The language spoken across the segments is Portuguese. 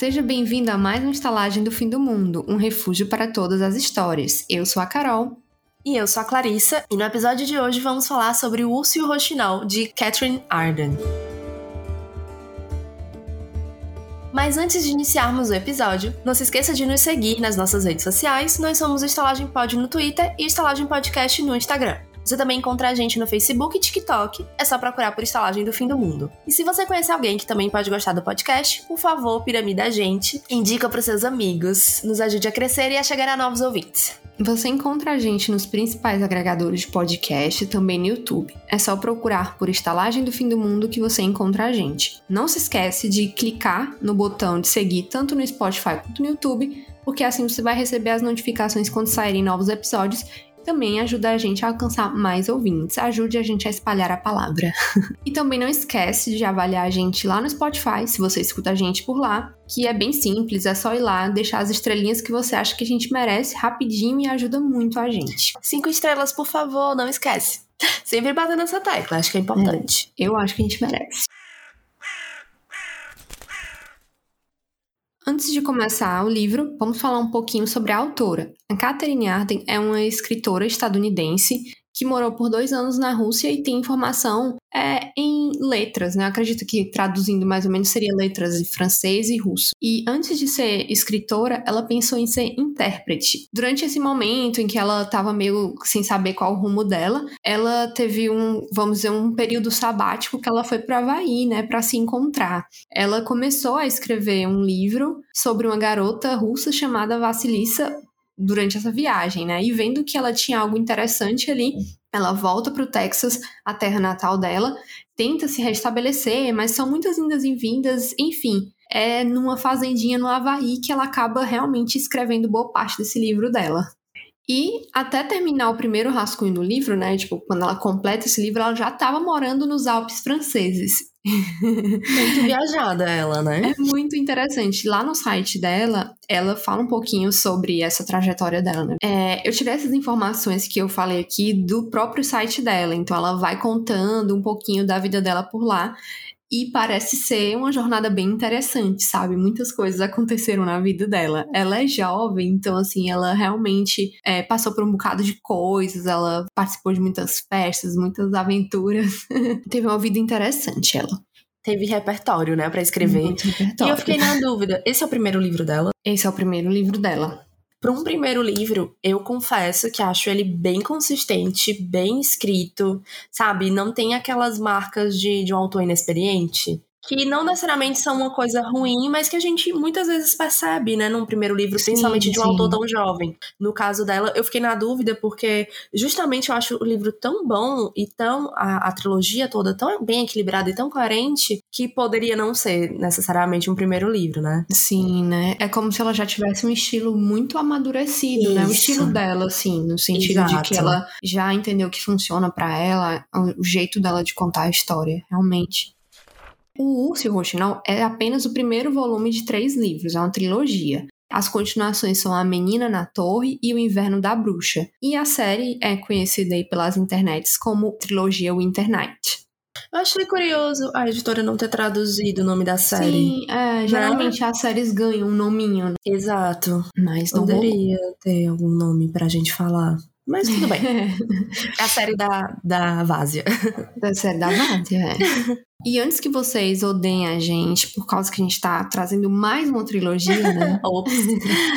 Seja bem-vindo a mais uma estalagem do Fim do Mundo, um refúgio para todas as histórias. Eu sou a Carol. E eu sou a Clarissa, e no episódio de hoje vamos falar sobre O Urso e o Roxinol, de Catherine Arden. Mas antes de iniciarmos o episódio, não se esqueça de nos seguir nas nossas redes sociais. Nós somos Estalagem Pod no Twitter e Estalagem Podcast no Instagram. Você também encontra a gente no Facebook e TikTok, é só procurar por Estalagem do Fim do Mundo. E se você conhece alguém que também pode gostar do podcast, por favor, piramida a gente, indica para seus amigos, nos ajude a crescer e a chegar a novos ouvintes. Você encontra a gente nos principais agregadores de podcast e também no YouTube. É só procurar por Estalagem do Fim do Mundo que você encontra a gente. Não se esquece de clicar no botão de seguir tanto no Spotify quanto no YouTube, porque assim você vai receber as notificações quando saírem novos episódios também ajuda a gente a alcançar mais ouvintes. Ajude a gente a espalhar a palavra. e também não esquece de avaliar a gente lá no Spotify, se você escuta a gente por lá, que é bem simples, é só ir lá, deixar as estrelinhas que você acha que a gente merece rapidinho e ajuda muito a gente. Cinco estrelas, por favor, não esquece. Sempre batendo nessa tecla, acho que é importante. É, eu acho que a gente merece. Antes de começar o livro, vamos falar um pouquinho sobre a autora. A Catherine Arden é uma escritora estadunidense que morou por dois anos na Rússia e tem formação é, em letras, né? Eu acredito que traduzindo mais ou menos seria letras de francês e russo. E antes de ser escritora, ela pensou em ser intérprete. Durante esse momento em que ela estava meio sem saber qual o rumo dela, ela teve um, vamos dizer, um período sabático que ela foi para Havaí, né, para se encontrar. Ela começou a escrever um livro sobre uma garota russa chamada Vassilissa durante essa viagem, né? E vendo que ela tinha algo interessante ali, ela volta para o Texas, a terra natal dela, tenta se restabelecer, mas são muitas indas e vindas, enfim. É numa fazendinha no Havaí que ela acaba realmente escrevendo boa parte desse livro dela. E até terminar o primeiro rascunho do livro, né? Tipo, quando ela completa esse livro, ela já estava morando nos Alpes franceses. Muito viajada ela, né? É muito interessante. Lá no site dela, ela fala um pouquinho sobre essa trajetória dela, né? É, eu tirei essas informações que eu falei aqui do próprio site dela. Então, ela vai contando um pouquinho da vida dela por lá. E parece ser uma jornada bem interessante, sabe? Muitas coisas aconteceram na vida dela. Ela é jovem, então, assim, ela realmente é, passou por um bocado de coisas, ela participou de muitas festas, muitas aventuras. Teve uma vida interessante, ela. Teve repertório, né, para escrever. E eu fiquei na dúvida: esse é o primeiro livro dela? Esse é o primeiro livro dela. Para um primeiro livro, eu confesso que acho ele bem consistente, bem escrito, sabe? Não tem aquelas marcas de, de um autor inexperiente que não necessariamente são uma coisa ruim, mas que a gente muitas vezes percebe, né, num primeiro livro, sim, principalmente de um sim. autor tão jovem. No caso dela, eu fiquei na dúvida porque justamente eu acho o livro tão bom e tão a, a trilogia toda tão bem equilibrada e tão coerente que poderia não ser necessariamente um primeiro livro, né? Sim, né? É como se ela já tivesse um estilo muito amadurecido, Isso. né? O estilo dela, assim, no sentido Exato. de que ela já entendeu o que funciona para ela, o jeito dela de contar a história, realmente. O Urso e o é apenas o primeiro volume de três livros, é uma trilogia. As continuações são A Menina na Torre e O Inverno da Bruxa. E a série é conhecida aí pelas internets como trilogia Winter Night. Eu achei curioso a editora não ter traduzido o nome da série. Sim, é, geralmente as séries ganham um nominho. Né? Exato. Mas não Poderia ter algum nome pra gente falar. Mas tudo bem. é a série da, da Vásia. Da série da Vásia, é. E antes que vocês odeiem a gente por causa que a gente tá trazendo mais uma trilogia, né?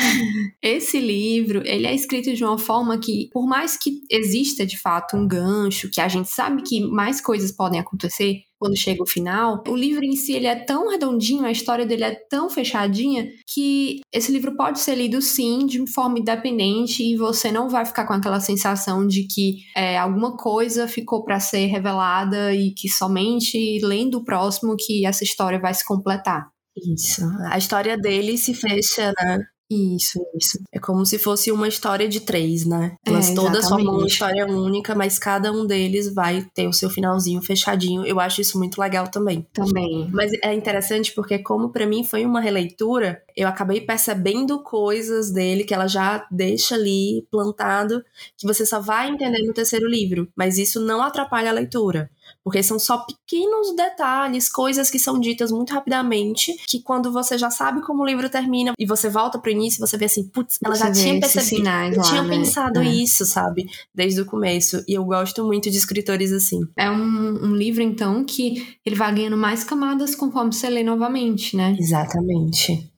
Esse livro, ele é escrito de uma forma que, por mais que exista de fato um gancho, que a gente sabe que mais coisas podem acontecer, quando chega o final, o livro em si ele é tão redondinho, a história dele é tão fechadinha que esse livro pode ser lido sim de forma independente e você não vai ficar com aquela sensação de que é, alguma coisa ficou para ser revelada e que somente lendo o próximo que essa história vai se completar. Isso. A história dele se fecha, né? Isso, isso. É como se fosse uma história de três, né? Elas é, todas formam uma história única, mas cada um deles vai ter o seu finalzinho fechadinho. Eu acho isso muito legal também. Também. Mas é interessante porque, como para mim foi uma releitura, eu acabei percebendo coisas dele que ela já deixa ali plantado, que você só vai entender no terceiro livro. Mas isso não atrapalha a leitura. Porque são só pequenos detalhes, coisas que são ditas muito rapidamente, que quando você já sabe como o livro termina e você volta pro início, você vê assim, putz, ela Você já tinha percebido, eu lá, tinha né? pensado É. isso, sabe? Desde o começo. E eu gosto muito de escritores assim. É um, um livro, então, que ele vai ganhando mais camadas conforme você lê novamente, né? Exatamente.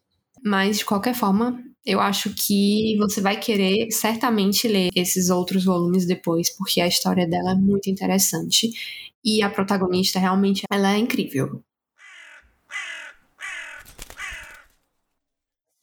Mas, de qualquer forma, eu acho que você vai querer certamente ler esses outros volumes depois, porque a história dela é muito interessante. E a protagonista, realmente, ela é incrível.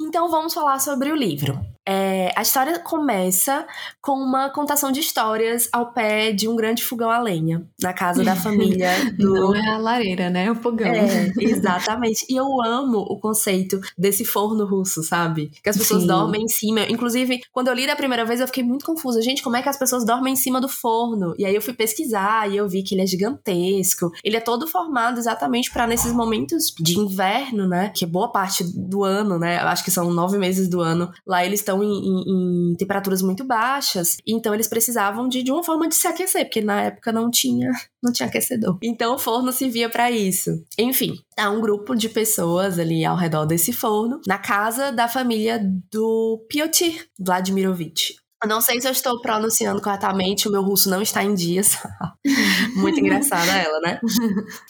Então vamos falar sobre o livro. É, a história começa com uma contação de histórias ao pé de um grande fogão a lenha, na casa da família do. Não é a lareira, né? É o fogão. É, exatamente. E eu amo o conceito desse forno russo, sabe? Que as pessoas Sim. dormem em cima. Inclusive, quando eu li da primeira vez, eu fiquei muito confusa. Gente, como é que as pessoas dormem em cima do forno? E aí eu fui pesquisar e eu vi que ele é gigantesco. Ele é todo formado exatamente para nesses momentos de inverno, né? Que é boa parte do ano, né? Eu acho que são nove meses do ano. Lá eles estão em, em- em temperaturas muito baixas. Então eles precisavam de, de uma forma de se aquecer, porque na época não tinha não tinha aquecedor. Então o forno servia para isso. Enfim, tá um grupo de pessoas ali ao redor desse forno, na casa da família do Piotr Vladimirovich. Não sei se eu estou pronunciando corretamente, o meu russo não está em dias. Muito engraçada ela, né?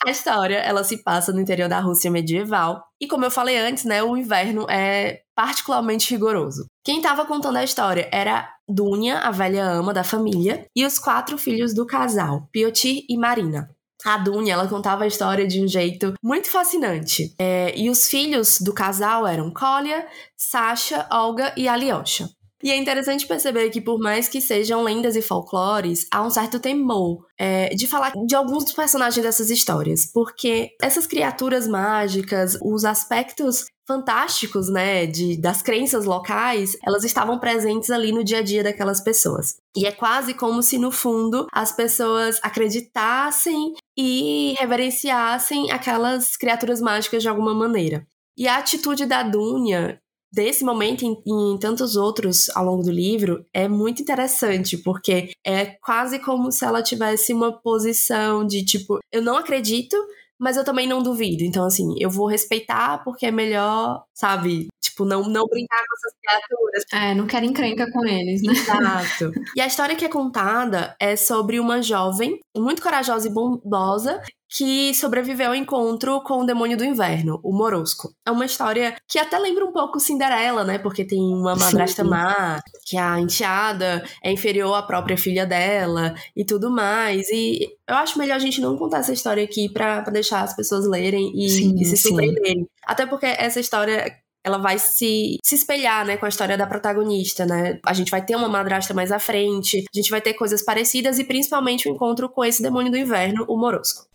A história, ela se passa no interior da Rússia medieval. E como eu falei antes, né, o inverno é particularmente rigoroso. Quem estava contando a história era Dunya, a velha ama da família, e os quatro filhos do casal, Piotr e Marina. A Dunya, ela contava a história de um jeito muito fascinante. É, e os filhos do casal eram Kolya, Sasha, Olga e Alyosha. E é interessante perceber que, por mais que sejam lendas e folclores, há um certo temor é, de falar de alguns dos personagens dessas histórias. Porque essas criaturas mágicas, os aspectos fantásticos, né, de, das crenças locais, elas estavam presentes ali no dia a dia daquelas pessoas. E é quase como se, no fundo, as pessoas acreditassem e reverenciassem aquelas criaturas mágicas de alguma maneira. E a atitude da Dunya desse momento e em, em tantos outros ao longo do livro é muito interessante, porque é quase como se ela tivesse uma posição de tipo, eu não acredito, mas eu também não duvido. Então, assim, eu vou respeitar porque é melhor, sabe? Tipo, não, não brincar com essas criaturas. É, não quero encrenca com eles, né? Exato. E a história que é contada é sobre uma jovem muito corajosa e bondosa que sobreviveu ao encontro com o demônio do inverno, o Morosco. É uma história que até lembra um pouco Cinderela, né? Porque tem uma madrasta Sim. má, que a enteada é inferior à própria filha dela e tudo mais. E eu acho melhor a gente não contar essa história aqui pra, pra deixar as pessoas lerem e, Sim, e se sim. surpreenderem. Até porque essa história ela vai se, se espelhar, né, com a história da protagonista, né? A gente vai ter uma madrasta mais à frente, a gente vai ter coisas parecidas e principalmente o encontro com esse demônio do inverno, o Morosco.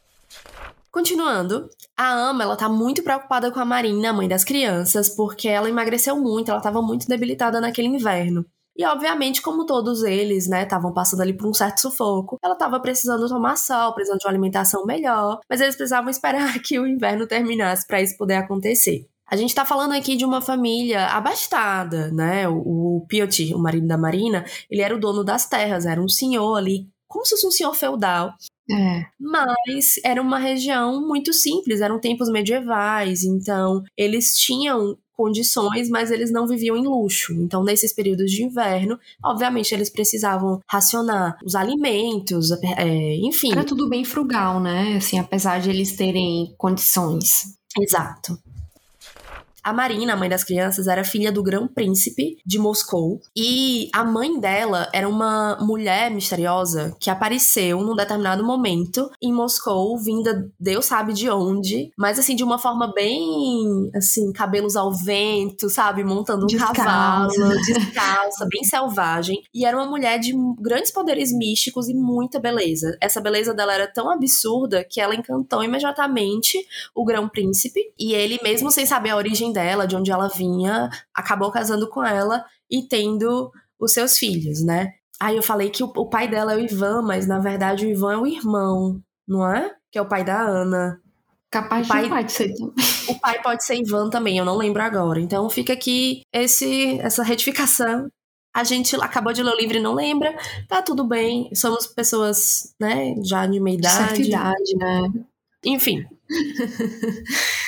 Continuando, a Ama, ela tá muito preocupada com a Marina, mãe das crianças, porque ela emagreceu muito, ela tava muito debilitada naquele inverno. E obviamente, como todos eles, né, estavam passando ali por um certo sufoco, ela tava precisando tomar sol, precisando de uma alimentação melhor, mas eles precisavam esperar que o inverno terminasse para isso poder acontecer. A gente tá falando aqui de uma família abastada, né? O, o Piotr, o marido da Marina, ele era o dono das terras, era um senhor ali, como se fosse um senhor feudal, É. mas era uma região muito simples, eram tempos medievais, então eles tinham condições, mas eles não viviam em luxo. Então, nesses períodos de inverno, obviamente eles precisavam racionar os alimentos, é, enfim. Era tudo bem frugal, né? Assim, apesar de eles terem condições. Exato. A Marina, a mãe das crianças, era filha do grão-príncipe de Moscou. E a mãe dela era uma mulher misteriosa que apareceu num determinado momento em Moscou, vinda Deus sabe de onde, mas assim, de uma forma bem, assim, cabelos ao vento, sabe? Montando um Descalça. cavalo, descalça, bem selvagem. E era uma mulher de grandes poderes místicos e muita beleza. Essa beleza dela era tão absurda que ela encantou imediatamente o grão-príncipe. E ele, mesmo sem saber a origem dela, de onde ela vinha, acabou casando com ela e tendo os seus filhos, né? Aí eu falei que o, o pai dela é o Ivan, mas na verdade o Ivan é o irmão, não é? Que é o pai da Ana. Capaz O pai- de pai de ser. O pai pode ser Ivan também, eu não lembro agora. Então fica aqui esse essa retificação. A gente acabou de ler o livro e não lembra, tá tudo bem. Somos pessoas, né, já de meia idade. Certa idade, né? Enfim.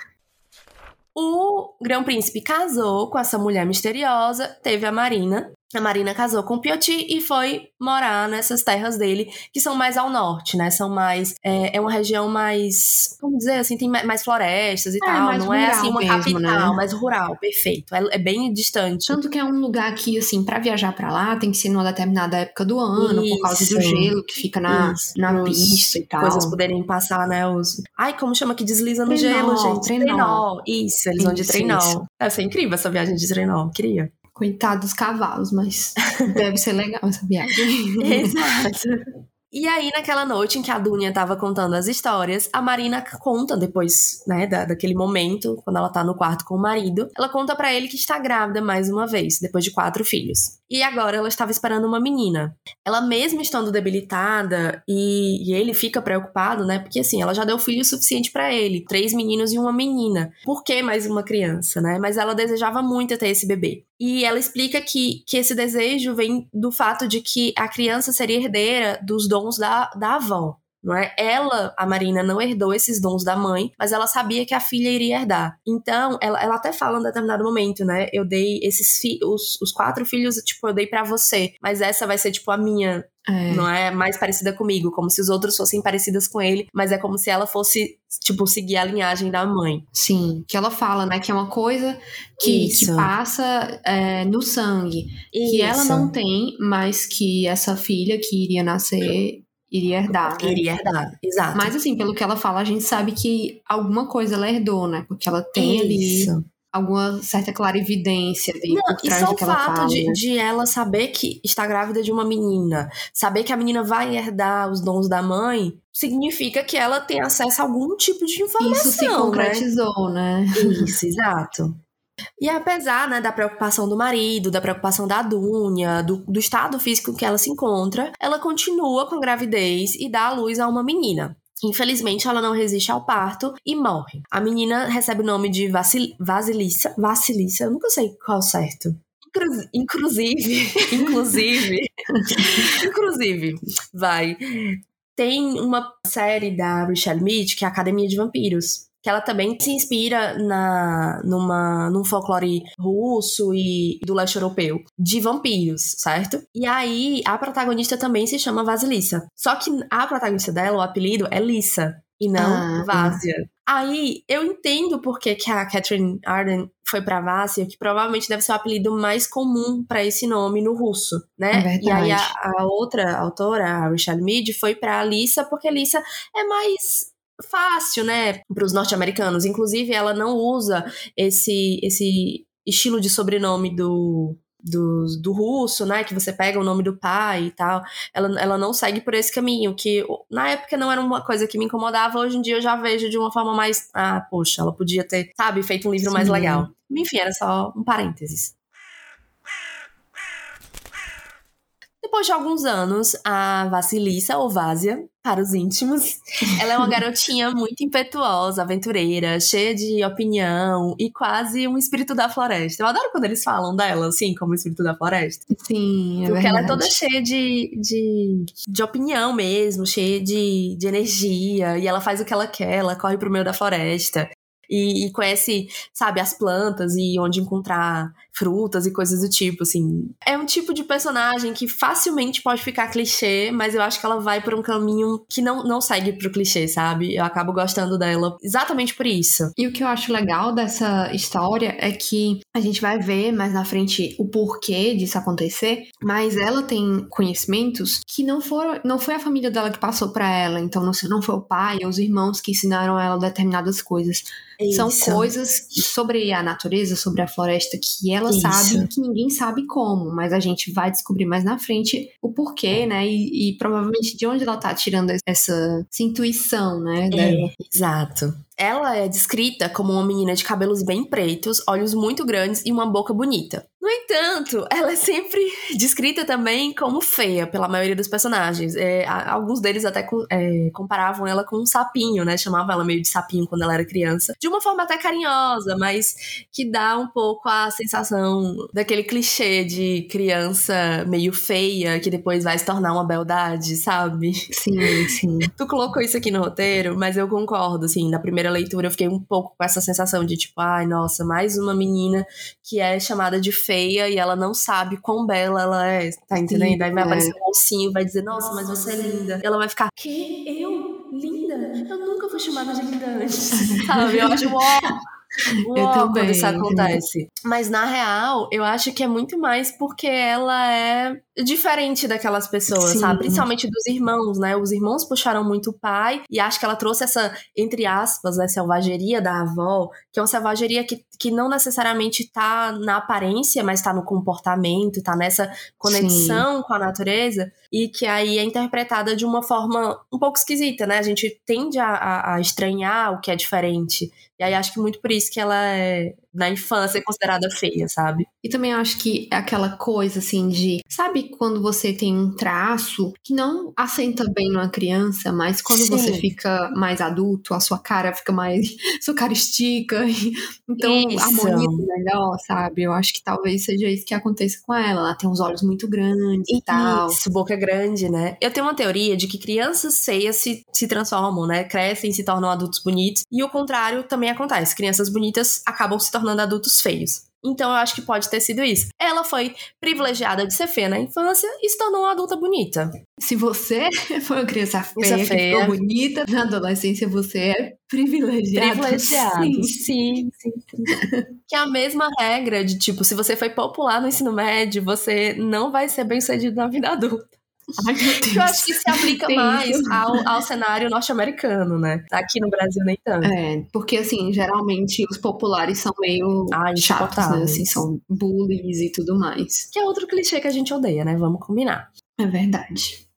o Grão Príncipe casou com essa mulher misteriosa, teve a Marina, a Marina casou com o Pioti e foi morar nessas terras dele, que são mais ao norte, né? São mais. É, é uma região mais. Como dizer assim? Tem mais florestas e é, tal. Não é assim uma mesmo, capital, né? mais rural, perfeito. É, é, bem distante. Tanto que é um lugar que, assim, para viajar para lá tem que ser numa determinada época do ano, Isso. por causa do gelo que fica na, na pista e tal. Coisas poderem passar, né? Os... Ai, como chama que desliza no trenó, gelo, gente? Trenó. trenó. Isso, eles vão de trenó. Isso. Deve ser incrível essa viagem de trenó, queria. Coitado dos cavalos, mas deve ser legal essa viagem. Exato. E aí, naquela noite em que a Dunia tava contando as histórias, a Marina conta depois, né, da, daquele momento, quando ela tá no quarto com o marido, ela conta para ele que está grávida mais uma vez, depois de quatro filhos. E agora ela estava esperando uma menina. Ela mesmo estando debilitada e, e ele fica preocupado, né, porque assim, ela já deu filho suficiente para ele, três meninos e uma menina. Por que mais uma criança, né? Mas ela desejava muito ter esse bebê. E ela explica que, que esse desejo vem do fato de que a criança seria herdeira dos dons da, da avó. Não é? Ela, a Marina, não herdou esses dons da mãe, mas ela sabia que a filha iria herdar. Então, ela, ela até fala em determinado momento, né? Eu dei esses os, os quatro filhos, tipo, eu dei para você, mas essa vai ser, tipo, a minha é. Não é mais parecida comigo, como se os outros fossem parecidas com ele, mas é como se ela fosse, tipo, seguir a linhagem da mãe. Sim, que ela fala, né, que é uma coisa que, que passa é, no sangue, Isso. que ela não tem, mas que essa filha que iria nascer iria herdar. Né? Iria herdar, exato. Mas assim, pelo que ela fala, a gente sabe que alguma coisa ela herdou, né? Porque ela tem Isso. ali alguma certa clarividência ali Não, por trás e só o fato fala, de, né? de, ela saber que está grávida de uma menina, saber que a menina vai herdar os dons da mãe, significa que ela tem acesso a algum tipo de informação. Isso se né? concretizou, né? né? Isso, exato. E apesar né, da preocupação do marido, da preocupação da Dunia, do, do estado físico que ela se encontra, ela continua com a gravidez e dá à luz a uma menina. Infelizmente, ela não resiste ao parto e morre. A menina recebe o nome de Vasil Vasilissa. Vasilissa, eu nunca sei qual certo. Inclusive, inclusive, inclusive, vai. Tem uma série da Michelle Mead, que é a Academia de Vampiros que ela também se inspira na, numa, num folclore russo e do leste europeu, de vampiros, certo? E aí, a protagonista também se chama Vasilissa. Só que a protagonista dela, o apelido, é Lissa, e não ah, Vásia. Aí, eu entendo por que, a Catherine Arden foi pra Vásia, que provavelmente deve ser o apelido mais comum para esse nome no russo, né? É e aí, a, a, outra autora, a Richelle Mead, foi pra Lissa, porque Lissa é mais fácil, né, para os norte-americanos. Inclusive, ela não usa esse, esse estilo de sobrenome do, do, do russo, né? Que você pega o nome do pai e tal. Ela, ela não segue por esse caminho, que na época não era uma coisa que me incomodava, hoje em dia eu já vejo de uma forma mais. Ah, poxa, ela podia ter, sabe, feito um livro Sim. mais legal. Enfim, era só um parênteses. Depois de alguns anos, a Vasilissa, ou Vásia, para os íntimos, ela é uma garotinha muito impetuosa, aventureira, cheia de opinião e quase um espírito da floresta. Eu adoro quando eles falam dela, assim, como espírito da floresta. Sim, é Porque verdade. ela é toda cheia de, de, de opinião mesmo, cheia de, de energia, e ela faz o que ela quer, ela corre pro meio da floresta e, e, conhece, sabe, as plantas e onde encontrar frutas e coisas do tipo, assim. É um tipo de personagem que facilmente pode ficar clichê, mas eu acho que ela vai por um caminho que não, não segue pro clichê, sabe? Eu acabo gostando dela exatamente por isso. E o que eu acho legal dessa história é que a gente vai ver mais na frente o porquê disso acontecer, mas ela tem conhecimentos que não foram, não foi a família dela que passou para ela, então não, não foi o pai ou os irmãos que ensinaram ela determinadas coisas. Isso. São coisas sobre a natureza, sobre a floresta que ela Isso. sabe que ninguém sabe como, mas a gente vai descobrir mais na frente o porquê, né? E, e provavelmente de onde ela tá tirando essa, essa intuição, né? É, exato. Ela é descrita como uma menina de cabelos bem pretos, olhos muito grandes e uma boca bonita. No entanto, ela é sempre descrita também como feia pela maioria dos personagens. É, alguns deles até é, comparavam ela com um sapinho, né? Chamavam ela meio de sapinho quando ela era criança. De uma forma até carinhosa, mas que dá um pouco a sensação daquele clichê de criança meio feia que depois vai se tornar uma beldade, sabe? Sim, sim. Tu colocou isso aqui no roteiro, mas eu concordo, assim, na primeira leitura eu fiquei um pouco com essa sensação de tipo, ai, nossa, mais uma menina que é chamada de feia e ela não sabe quão bela ela é, tá entendendo? Sim, Aí vai é. aparecer um mocinho, vai dizer, nossa, mas você é linda. E ela vai ficar, que? Eu? Linda? Eu nunca fui chamada de linda antes, sabe? Eu acho, uau! eu também. quando isso acontece. Mas na real, eu acho que é muito mais porque ela é diferente daquelas pessoas, Sim. sabe? Principalmente dos irmãos, né? Os irmãos puxaram muito o pai e acho que ela trouxe essa, entre aspas, né, selvageria da avó, que é uma selvageria que, que não necessariamente tá na aparência, mas tá no comportamento, tá nessa conexão Sim. com a natureza e que aí é interpretada de uma forma um pouco esquisita, né? A gente tende a, a, a estranhar o que é diferente. E aí acho que muito por isso que ela é na infância considerada feia, sabe? E também acho que é aquela coisa assim de, sabe quando você tem um traço que não assenta bem numa criança, mas quando Sim. você fica mais adulto, a sua cara fica mais, sua cara estica, então isso. harmoniza melhor, sabe? Eu acho que talvez seja isso que aconteça com ela. Ela tem uns olhos muito grandes e, e tal. Isso, boca grande, né? Eu tenho uma teoria de que crianças feias se, se transformam, né? Crescem, se tornam adultos bonitos. E o contrário também acontece. Crianças bonitas acabam se tornando tornando adultos feios. Então eu acho que pode ter sido isso. Ela foi privilegiada de ser feia na infância e se tornou uma adulta bonita. Se você foi uma criança feia, feia. que ficou bonita na adolescência, você é privilegiada. Privilegiado, sim. sim, sim, sim. que é a mesma regra de tipo, se você foi popular no ensino médio, você não vai ser bem sucedido na vida adulta. Ai. Eu acho que se aplica mais ao, ao cenário norte-americano, né? Aqui no Brasil nem tanto. É, porque assim, geralmente os populares são meio Ai, chatos, né? Assim, são bullies e tudo mais. Que é outro clichê que a gente odeia, né? Vamos combinar. É verdade.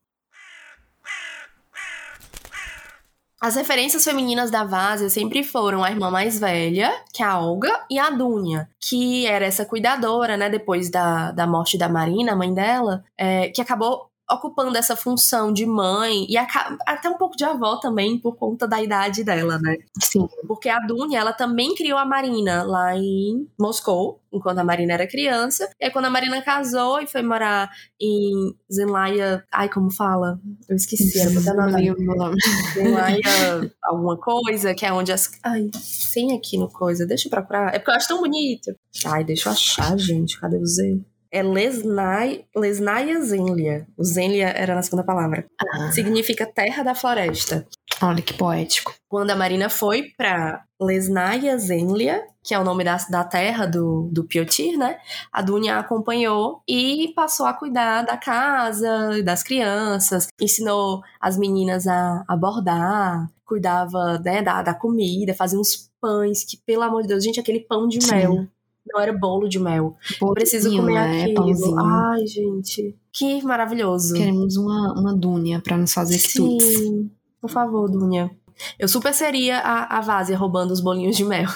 As referências femininas da Vásia sempre foram a irmã mais velha, que é a Olga, e a Dunha, que era essa cuidadora, né, depois da, da morte da Marina, a mãe dela, é, que acabou ocupando essa função de mãe e até um pouco de avó também por conta da idade dela, né? Sim. Porque a Dunya, ela também criou a Marina lá em Moscou, enquanto a Marina era criança. E aí quando a Marina casou e foi morar em Zenlaya, ai como fala? Eu esqueci, era botar nome. Zenlaya alguma coisa, que é onde as ai, sem aqui no coisa, deixa eu procurar. É porque eu acho tão bonito. Ai, deixa eu achar, gente, cadê o Z? É Lesnai, Lesnaia Zenlia. O Zenlia era na segunda palavra. Ah. Significa terra da floresta. Olha que poético. Quando a Marina foi para Lesnaia Zenlia, que é o nome da, da terra do, do Piotir, né? A Dunya acompanhou e passou a cuidar da casa, das crianças, ensinou as meninas a, a bordar, cuidava né, da, da comida, fazia uns pães que, pelo amor de Deus, gente, aquele pão de Sim. mel não era bolo de mel. Preciso comer né? aquilo. Ai, gente. Que maravilhoso. Queremos uma, uma Dúnia pra nos fazer Sim. Sim. Por favor, Dúnia. Eu super seria a, a Vásia roubando os bolinhos de mel.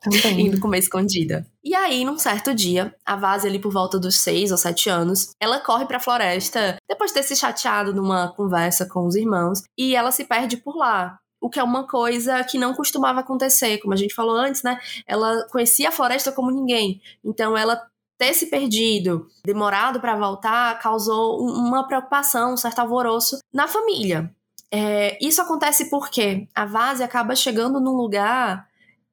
Também. Indo comer escondida. E aí, num certo dia, a Vásia ali por volta dos seis ou sete anos, ela corre pra floresta, depois de ter se chateado numa conversa com os irmãos, e ela se perde por lá o que é uma coisa que não costumava acontecer, como a gente falou antes, né? Ela conhecia a floresta como ninguém. Então ela ter se perdido, demorado para voltar, causou uma preocupação, um certo alvoroço na família. É, isso acontece porque a Vase acaba chegando num lugar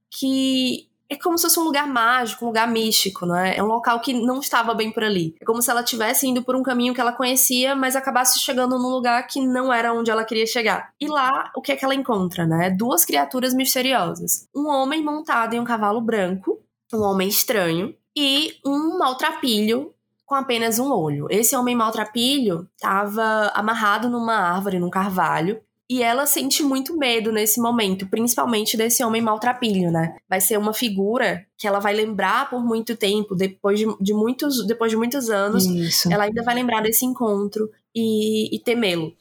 que é como se fosse um lugar mágico, um lugar místico, não é? Um local que não estava bem por ali. É como se ela estivesse indo por um caminho que ela conhecia, mas acabasse chegando num lugar que não era onde ela queria chegar. E lá, o que é que ela encontra, né? Duas criaturas misteriosas. Um homem montado em um cavalo branco, um homem estranho, e um maltrapilho com apenas um olho. Esse homem maltrapilho estava amarrado numa árvore, num carvalho, e ela sente muito medo nesse momento, principalmente desse homem maltrapilho, né? Vai ser uma figura que ela vai lembrar por muito tempo, depois de, de muitos, depois de muitos anos, Isso. ela ainda vai lembrar desse encontro e, e temê-lo.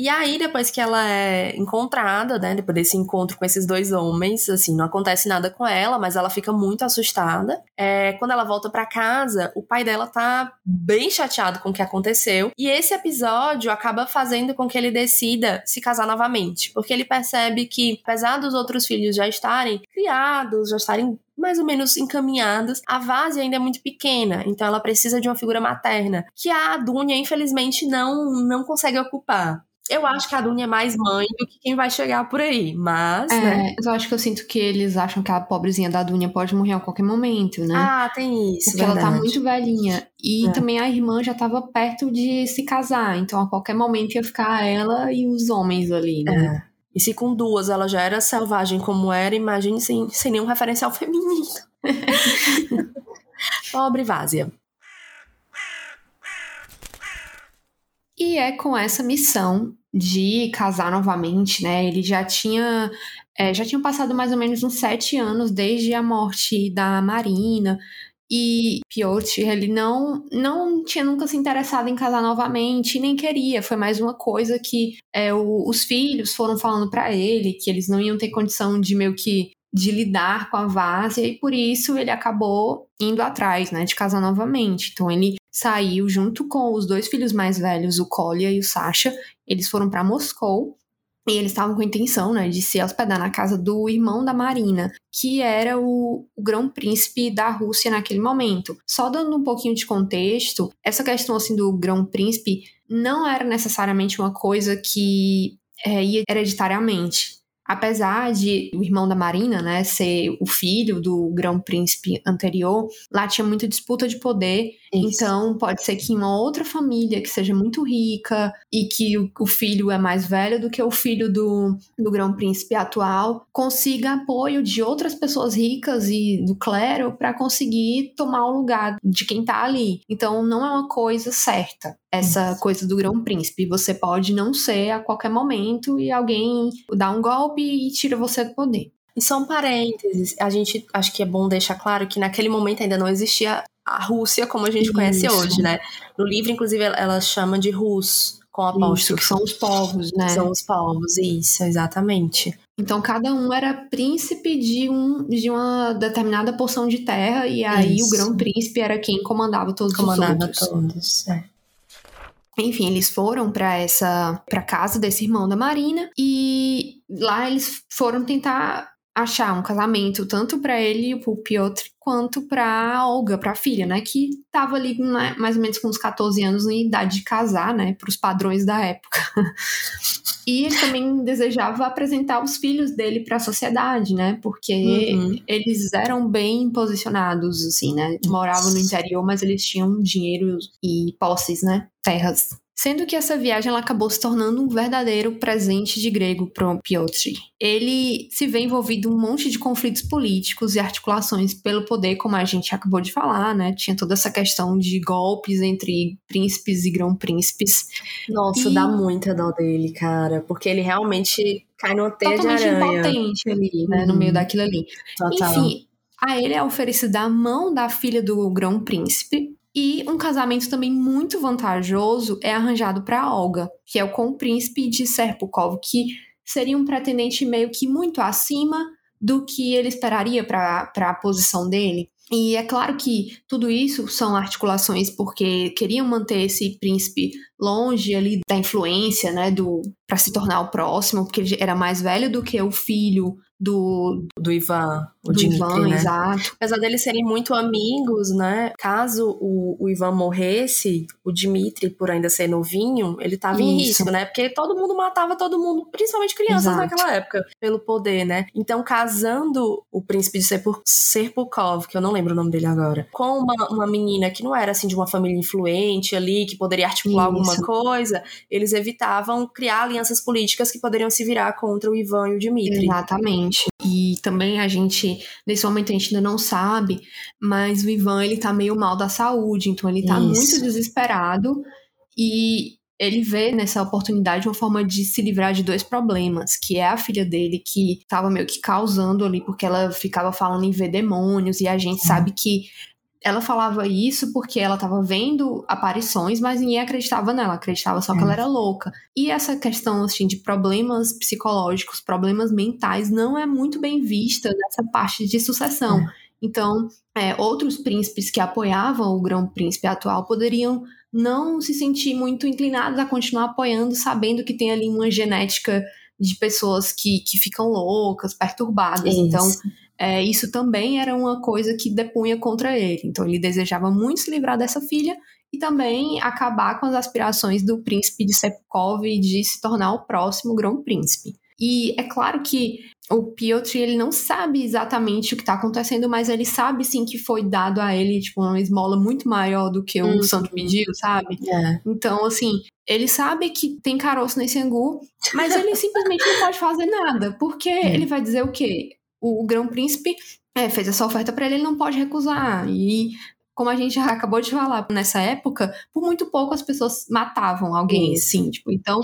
E aí, depois que ela é encontrada, né, depois desse encontro com esses dois homens, assim, não acontece nada com ela, mas ela fica muito assustada. É, quando ela volta para casa, o pai dela tá bem chateado com o que aconteceu. E esse episódio acaba fazendo com que ele decida se casar novamente, porque ele percebe que, apesar dos outros filhos já estarem criados, já estarem mais ou menos encaminhados. A Vase ainda é muito pequena, então ela precisa de uma figura materna, que a Dunya, infelizmente, não, não consegue ocupar. Eu acho que a Dunya é mais mãe do que quem vai chegar por aí, mas. É, né? Eu acho que eu sinto que eles acham que a pobrezinha da Dunya pode morrer a qualquer momento, né? Ah, tem isso. Porque verdade. ela tá muito velhinha. E é. também a irmã já tava perto de se casar, então a qualquer momento ia ficar ela e os homens ali, né? É. E se com duas ela já era selvagem como era, imagine sem, sem nenhum referencial feminino. Pobre Vásia. É com essa missão de casar novamente, né? Ele já tinha é, já tinham passado mais ou menos uns sete anos desde a morte da Marina. E Piotr, ele não, não tinha nunca se interessado em casar novamente, nem queria. Foi mais uma coisa que é, o, os filhos foram falando para ele, que eles não iam ter condição de meio que de lidar com a Várzea, e por isso ele acabou indo atrás, né, de casar novamente. Então ele saiu junto com os dois filhos mais velhos, o Kolya e o Sasha. Eles foram para Moscou e eles estavam com a intenção, né, de se hospedar na casa do irmão da Marina, que era o, o grão-príncipe da Rússia naquele momento. Só dando um pouquinho de contexto, essa questão assim do grão-príncipe não era necessariamente uma coisa que é, ia hereditariamente apesar de o irmão da Marina, né, ser o filho do grão-príncipe anterior, lá tinha muita disputa de poder. Isso. Então, pode ser que em uma outra família que seja muito rica e que o, o filho é mais velho do que o filho do, do grão-príncipe atual, consiga apoio de outras pessoas ricas e do clero para conseguir tomar o lugar de quem tá ali. Então, não é uma coisa certa essa coisa do grão-príncipe. Você pode não ser a qualquer momento e alguém dá um golpe e tira você do poder. E só um parênteses, a gente acho que é bom deixar claro que naquele momento ainda não existia a Rússia como a gente Isso. conhece hoje, né? No livro, inclusive, ela chama de Rus, com apóstolo. Que são os povos, né? São os povos, isso, exatamente. Então cada um era príncipe de, um, de uma determinada porção de terra, e aí isso. o grão-príncipe era quem comandava todos comandava os outros. Comandava todos, é. Enfim, eles foram para essa para casa desse irmão da Marina e lá eles foram tentar achar um casamento tanto para ele, o Piotr, quanto para Olga, para a filha, né, que estava ali né, mais ou menos com uns 14 anos em idade de casar, né, para os padrões da época. e ele também desejava apresentar os filhos dele para a sociedade, né, porque uhum. eles eram bem posicionados assim, né, moravam no interior, mas eles tinham dinheiro e posses, né, terras sendo que essa viagem ela acabou se tornando um verdadeiro presente de grego para Piotr. Ele se vê envolvido em um monte de conflitos políticos e articulações pelo poder, como a gente acabou de falar, né? Tinha toda essa questão de golpes entre príncipes e grão-príncipes. Nossa, e... dá muita dó dele, cara, porque ele realmente cai numa teia Totalmente de aranha. impotente ali, né, uhum. no meio daquilo ali. Total. Enfim, a ele é oferecida a mão da filha do grão-príncipe, e um casamento também muito vantajoso é arranjado para Olga, que é com o príncipe de Serpukov, que seria um pretendente meio que muito acima do que ele esperaria para a posição dele. E é claro que tudo isso são articulações porque queriam manter esse príncipe longe ali da influência, né, do para se tornar o próximo, porque ele era mais velho do que o filho do, do Ivan, o do Dimitri, Ivan, né? exato. Apesar deles serem muito amigos, né? Caso o, o Ivan morresse, o Dimitri, por ainda ser novinho, ele tava em risco, né? Porque todo mundo matava todo mundo, principalmente crianças exato. naquela época, pelo poder, né? Então, casando o príncipe de Serpukov, que eu não lembro o nome dele agora, com uma, uma menina que não era assim de uma família influente ali, que poderia articular Isso. alguma coisa, eles evitavam criar alianças políticas que poderiam se virar contra o Ivan e o Dimitri. Exatamente. E também a gente, nesse momento a gente ainda não sabe, mas o Ivan ele tá meio mal da saúde, então ele tá Isso. muito desesperado e ele vê nessa oportunidade uma forma de se livrar de dois problemas, que é a filha dele que tava meio que causando ali porque ela ficava falando em ver demônios e a gente sabe que ela falava isso porque ela estava vendo aparições, mas ninguém acreditava nela, acreditava só que ela é. era louca. E essa questão assim de problemas psicológicos, problemas mentais não é muito bem vista nessa parte de sucessão. É. Então, é, outros príncipes que apoiavam o grão-príncipe atual poderiam não se sentir muito inclinados a continuar apoiando, sabendo que tem ali uma genética de pessoas que, que ficam loucas, perturbadas. Isso. Então, é, isso também era uma coisa que depunha contra ele. Então ele desejava muito se livrar dessa filha e também acabar com as aspirações do príncipe de Sepkov de se tornar o próximo grão-príncipe. E é claro que o Piotr ele não sabe exatamente o que está acontecendo, mas ele sabe sim que foi dado a ele tipo uma esmola muito maior do que o uhum. santo pediu, sabe? É. Então assim ele sabe que tem caroço nesse angu, mas ele simplesmente não pode fazer nada, porque é. ele vai dizer o quê? O, grão-príncipe é, fez essa oferta para ele, ele não pode recusar. E como a gente já acabou de falar, nessa época, por muito pouco as pessoas matavam alguém, sim. Tipo, então,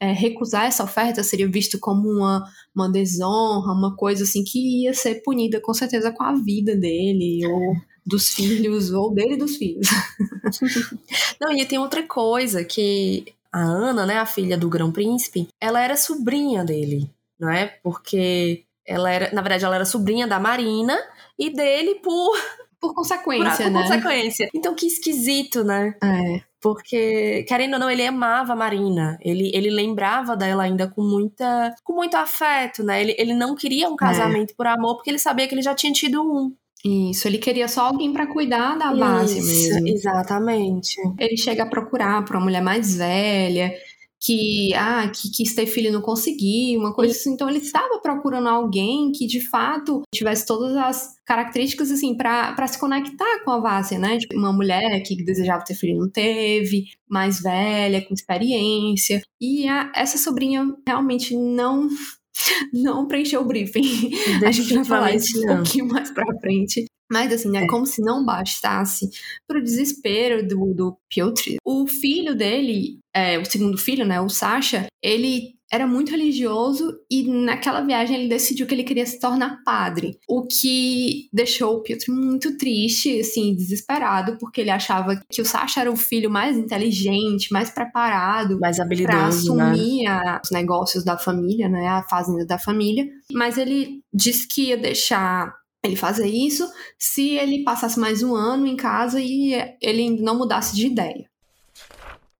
é, recusar essa oferta seria visto como uma, uma desonra, uma coisa assim que ia ser punida com certeza com a vida dele, ou dos filhos, ou dele e dos filhos. Não, e tem outra coisa que a Ana, né, a filha do grão-príncipe, ela era sobrinha dele, não é? Porque ela era, na verdade, ela era sobrinha da Marina e dele por. Por consequência, por, né? Por consequência. Então, que esquisito, né? É. Porque, querendo ou não, ele amava a Marina. Ele, ele lembrava dela ainda com muita com muito afeto, né? Ele, ele não queria um casamento é. por amor, porque ele sabia que ele já tinha tido um. Isso, ele queria só alguém para cuidar da base Isso, mesmo. Exatamente. Ele chega a procurar por uma mulher mais velha, que ah que quis ter filho e não conseguiu, uma coisa assim. Então ele estava procurando alguém que de fato tivesse todas as características assim para se conectar com a Vácia, né? Tipo, uma mulher que desejava ter filho e não teve, mais velha, com experiência. E a, essa sobrinha realmente não não preencheu o briefing. A gente vai falar isso um pouquinho mais pra frente. Mas assim, é, é. como se não bastasse pro desespero do, do Piotr. O filho dele, é, o segundo filho, né, o Sasha, ele era muito religioso e naquela viagem ele decidiu que ele queria se tornar padre, o que deixou o Piotr muito triste, assim, desesperado, porque ele achava que o Sasha era o filho mais inteligente, mais preparado, mais habilidoso, para assumir né? os negócios da família, né, a fazenda da família, mas ele disse que ia deixar ele fazer isso se ele passasse mais um ano em casa e ele não mudasse de ideia.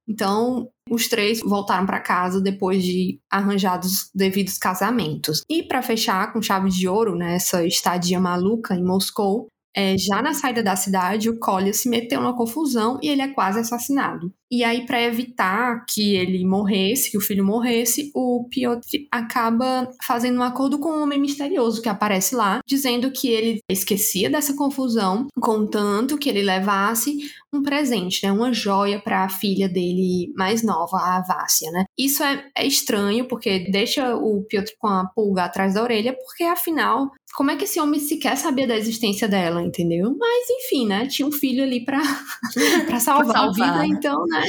Então, os três voltaram para casa depois de arranjados devidos casamentos. E para fechar com chave de ouro nessa estadia maluca em Moscou, é, já na saída da cidade, o Collier se meteu numa confusão e ele é quase assassinado. E aí, para evitar que ele morresse, que o filho morresse, o Piotr acaba fazendo um acordo com um homem misterioso que aparece lá, dizendo que ele esquecia dessa confusão, contanto que ele levasse um presente, né, uma joia para a filha dele mais nova, a Vácia, né? Isso é, é estranho porque deixa o Piotr com a pulga atrás da orelha, porque afinal, como é que esse homem sequer sabia da existência dela, entendeu? Mas enfim, né? Tinha um filho ali para salvar, salvar a vida, então, né?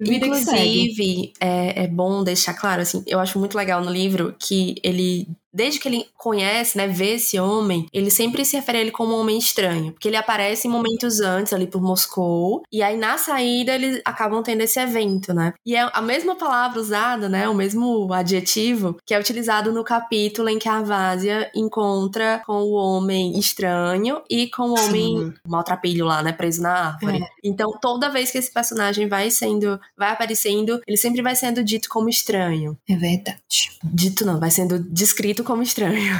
Vida Inclusive, é, é bom deixar claro, assim, eu acho muito legal no livro que ele desde que ele conhece, né, vê esse homem, ele sempre se refere a ele como um homem estranho, porque ele aparece em momentos antes ali por Moscou, e aí na saída eles acabam tendo esse evento, né? E é a mesma palavra usada, né, o mesmo adjetivo que é utilizado no capítulo em que a Vásia encontra com o homem estranho e com o homem Sim. maltrapilho lá, né, preso na árvore. É. Então, toda vez que esse personagem vai sendo, vai aparecendo, ele sempre vai sendo dito como estranho. É verdade. Dito não, vai sendo descrito como estranho.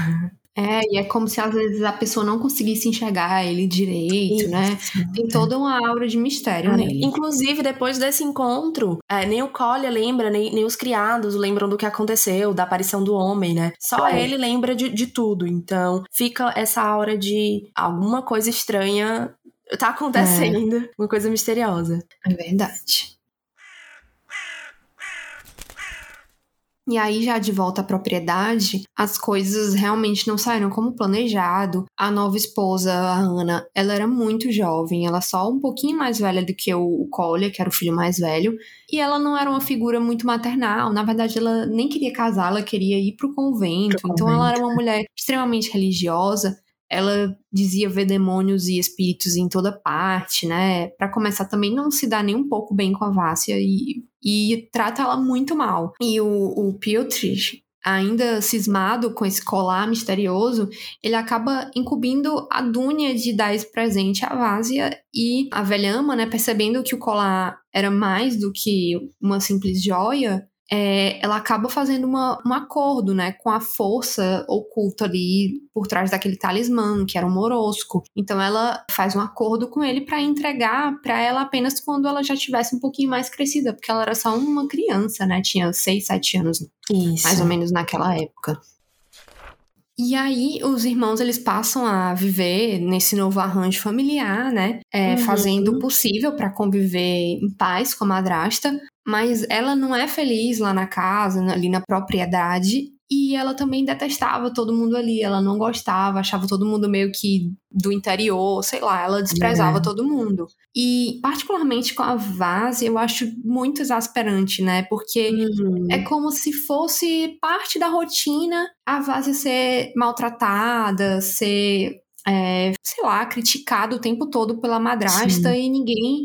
É, e é como se às vezes a pessoa não conseguisse enxergar ele direito, né? Isso, né? Tem toda uma aura de mistério é. nele. Inclusive, depois desse encontro, é, nem o Collier lembra, nem, nem os criados lembram do que aconteceu, da aparição do homem, né? Só é. ele lembra de, de tudo. Então, fica essa aura de alguma coisa estranha tá acontecendo, é. uma coisa misteriosa. É verdade. E aí, já de volta à propriedade, as coisas realmente não saíram como planejado. A nova esposa, a Ana, ela era muito jovem, ela só um pouquinho mais velha do que o Collier, que era o filho mais velho. E ela não era uma figura muito maternal, na verdade, ela nem queria casar, ela queria ir pro convento. Pro então, convento. ela era uma mulher extremamente religiosa. ela dizia ver demônios e espíritos em toda parte, né? Para começar, também não se dá nem um pouco bem com a Vássia e, e trata ela muito mal. E o, o Piotr, ainda cismado com esse colar misterioso, ele acaba incumbindo a Dunya de dar esse presente à Vásia e a velhama, né, percebendo que o colar era mais do que uma simples joia, é, ela acaba fazendo uma, um acordo, né, com a força oculta ali por trás daquele talismã, que era um morosco. Então ela faz um acordo com ele para entregar para ela apenas quando ela já tivesse um pouquinho mais crescida, porque ela era só uma criança, né, tinha 6, 7 anos, Isso. mais ou menos naquela época. E aí os irmãos eles passam a viver nesse novo arranjo familiar, né? É, uhum. Fazendo o possível para conviver em paz com a madrasta, mas ela não é feliz lá na casa, ali na propriedade, e ela também detestava todo mundo ali, ela não gostava, achava todo mundo meio que do interior, sei lá, ela desprezava é. todo mundo. E particularmente com a Vase, eu acho muito exasperante, né? Porque uhum. é como se fosse parte da rotina a Vase ser maltratada, ser, é, sei lá, criticada o tempo todo pela madrasta Sim. e ninguém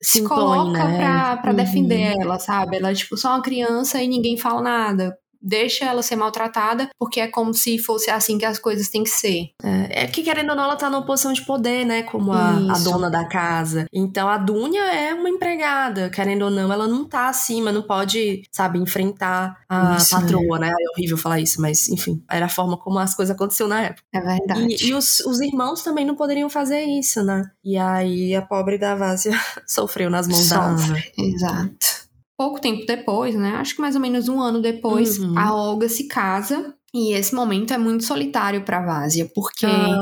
se, coloca né? pra, pra uhum. defender ela, sabe? Ela é tipo só uma criança e ninguém fala nada deixa ela ser maltratada, porque é como se fosse assim que as coisas têm que ser. É, é que querendo ou não, ela tá numa posição de poder, né? Como a, a, dona da casa. Então a Dunya é uma empregada, querendo ou não, ela não tá acima, não pode, sabe, enfrentar a isso, patroa, né? É horrível falar isso, mas enfim, era a forma como as coisas aconteceram na época. É verdade. E, e os, os, irmãos também não poderiam fazer isso, né? E aí a pobre da Vásia sofreu nas mãos Sofre, da Ana. Exato. Pouco tempo depois, né? Acho que mais ou menos um ano depois, uhum. a Olga se casa e esse momento é muito solitário para Vásia, porque ah,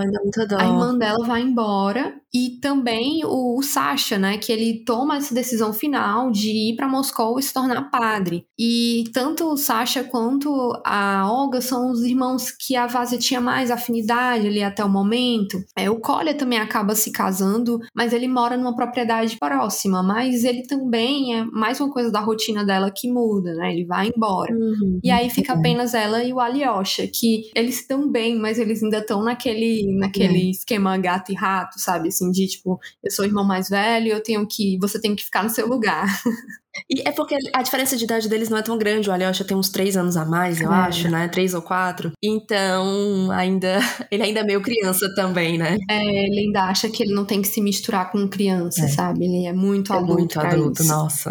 a irmã dela vai embora e também o, o Sasha, né, que ele toma essa decisão final de ir para Moscou e se tornar padre. E tanto o Sasha quanto a Olga são os irmãos que a Vásia tinha mais afinidade ali até o momento. É, o Kolya também acaba se casando, mas ele mora numa propriedade próxima, mas ele também é mais uma coisa da rotina dela que muda, né? Ele vai embora. Uhum, e aí fica apenas ela e o Alyosha, que eles estão bem, mas eles ainda estão naquele, naquele é. esquema gato e rato, sabe? Assim, de tipo, eu sou o irmão mais velho, eu tenho que. Você tem que ficar no seu lugar. E é porque a diferença de idade deles não é tão grande. O Alyosha tem uns três anos a mais, eu é. acho, né? Três ou quatro. Então, ainda. Ele ainda é meio criança também, né? É, ele ainda acha que ele não tem que se misturar com criança, é. sabe? Ele é muito é adulto. Muito adulto, isso. nossa.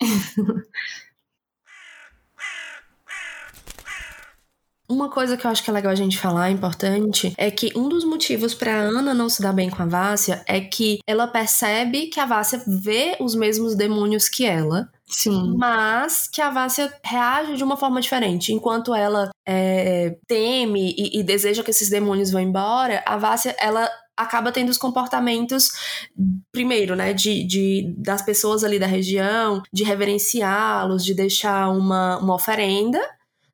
Uma coisa que eu acho que é legal a gente falar, importante, é que um dos motivos para Ana não se dar bem com a Vássia é que ela percebe que a Vássia vê os mesmos demônios que ela. Sim. Mas que a Vássia reage de uma forma diferente. Enquanto ela é, teme e, e deseja que esses demônios vão embora, a Vássia, ela acaba tendo os comportamentos, primeiro, né, de, de das pessoas ali da região, de reverenciá-los, de deixar uma, uma oferenda,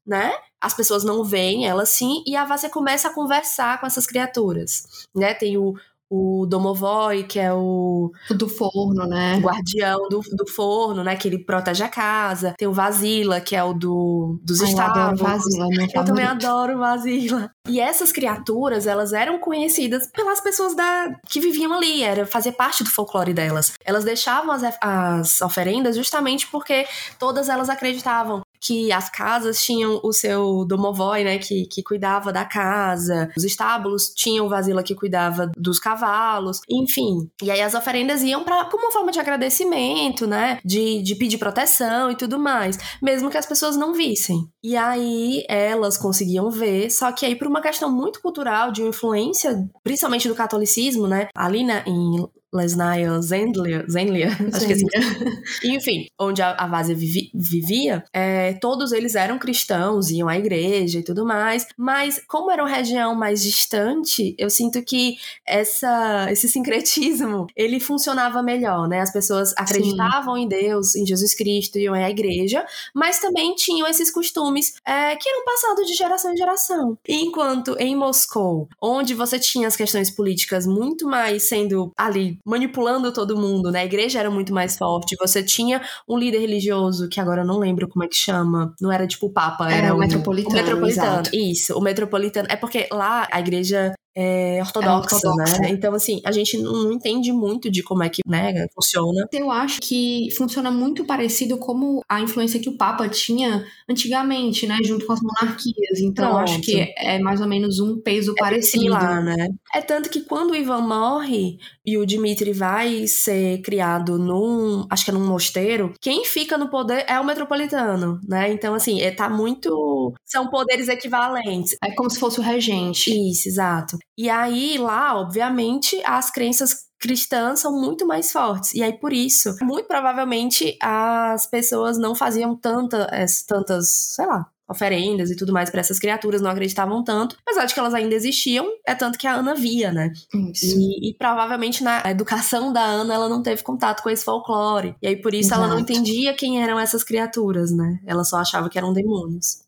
né? As pessoas não veem ela sim, e a Vásia começa a conversar com essas criaturas, né? Tem o, o Domovoi, que é o... o do forno, né? O guardião do, do forno, né? Que ele protege a casa. Tem o Vasila, que é o do, dos Ai, estábulos. Eu, Vasila, eu também adoro Vasila. E essas criaturas, elas eram conhecidas pelas pessoas da que viviam ali, era fazer parte do folclore delas. Elas deixavam as, as oferendas justamente porque todas elas acreditavam que as casas tinham o seu domovoi, né, que, que cuidava da casa, os estábulos tinham o vasila que cuidava dos cavalos, enfim. E aí as oferendas iam para como uma forma de agradecimento, né, de, de pedir proteção e tudo mais, mesmo que as pessoas não vissem. E aí elas conseguiam ver, só que aí por uma questão muito cultural, de influência, principalmente do catolicismo, né, ali né, em Lesnaya Zendlia, Zendlia, acho que assim. Enfim, onde a, a vivi, vivia, é, todos eles eram cristãos, iam à igreja e tudo mais, mas como era uma região mais distante, eu sinto que essa, esse sincretismo, ele funcionava melhor, né? As pessoas acreditavam Sim. em Deus, em Jesus Cristo, iam à igreja, mas também tinham esses costumes é, que eram passados de geração em geração. Enquanto em Moscou, onde você tinha as questões políticas muito mais sendo ali manipulando todo mundo, né? A igreja era muito mais forte. Você tinha um líder religioso, que agora eu não lembro como é que chama. Não era tipo o Papa, era, era o, metropolitano. O metropolitano, exato. isso. O metropolitano. É porque lá a igreja é ortodoxa, é ortodoxa, né? Então, assim, a gente não entende muito de como é que né, funciona. Eu acho que funciona muito parecido como a influência que o Papa tinha antigamente, né? Junto com as monarquias. Então, Pronto. acho que é mais ou menos um peso é parecido. Similar, né? É tanto que quando o Ivan morre e o Dmitri vai ser criado num, acho que é num mosteiro, quem fica no poder é o metropolitano, né? Então, assim, é, tá muito. São poderes equivalentes. É como se fosse o regente. Isso, exato. E aí, lá, obviamente, as crenças cristãs são muito mais fortes. E aí, por isso, muito provavelmente as pessoas não faziam tanta, tantas, sei lá, oferendas e tudo mais para essas criaturas, não acreditavam tanto, apesar de que elas ainda existiam, é tanto que a Ana via, né? Isso. E, e provavelmente na educação da Ana ela não teve contato com esse folclore. E aí por isso Exato. ela não entendia quem eram essas criaturas, né? Ela só achava que eram demônios.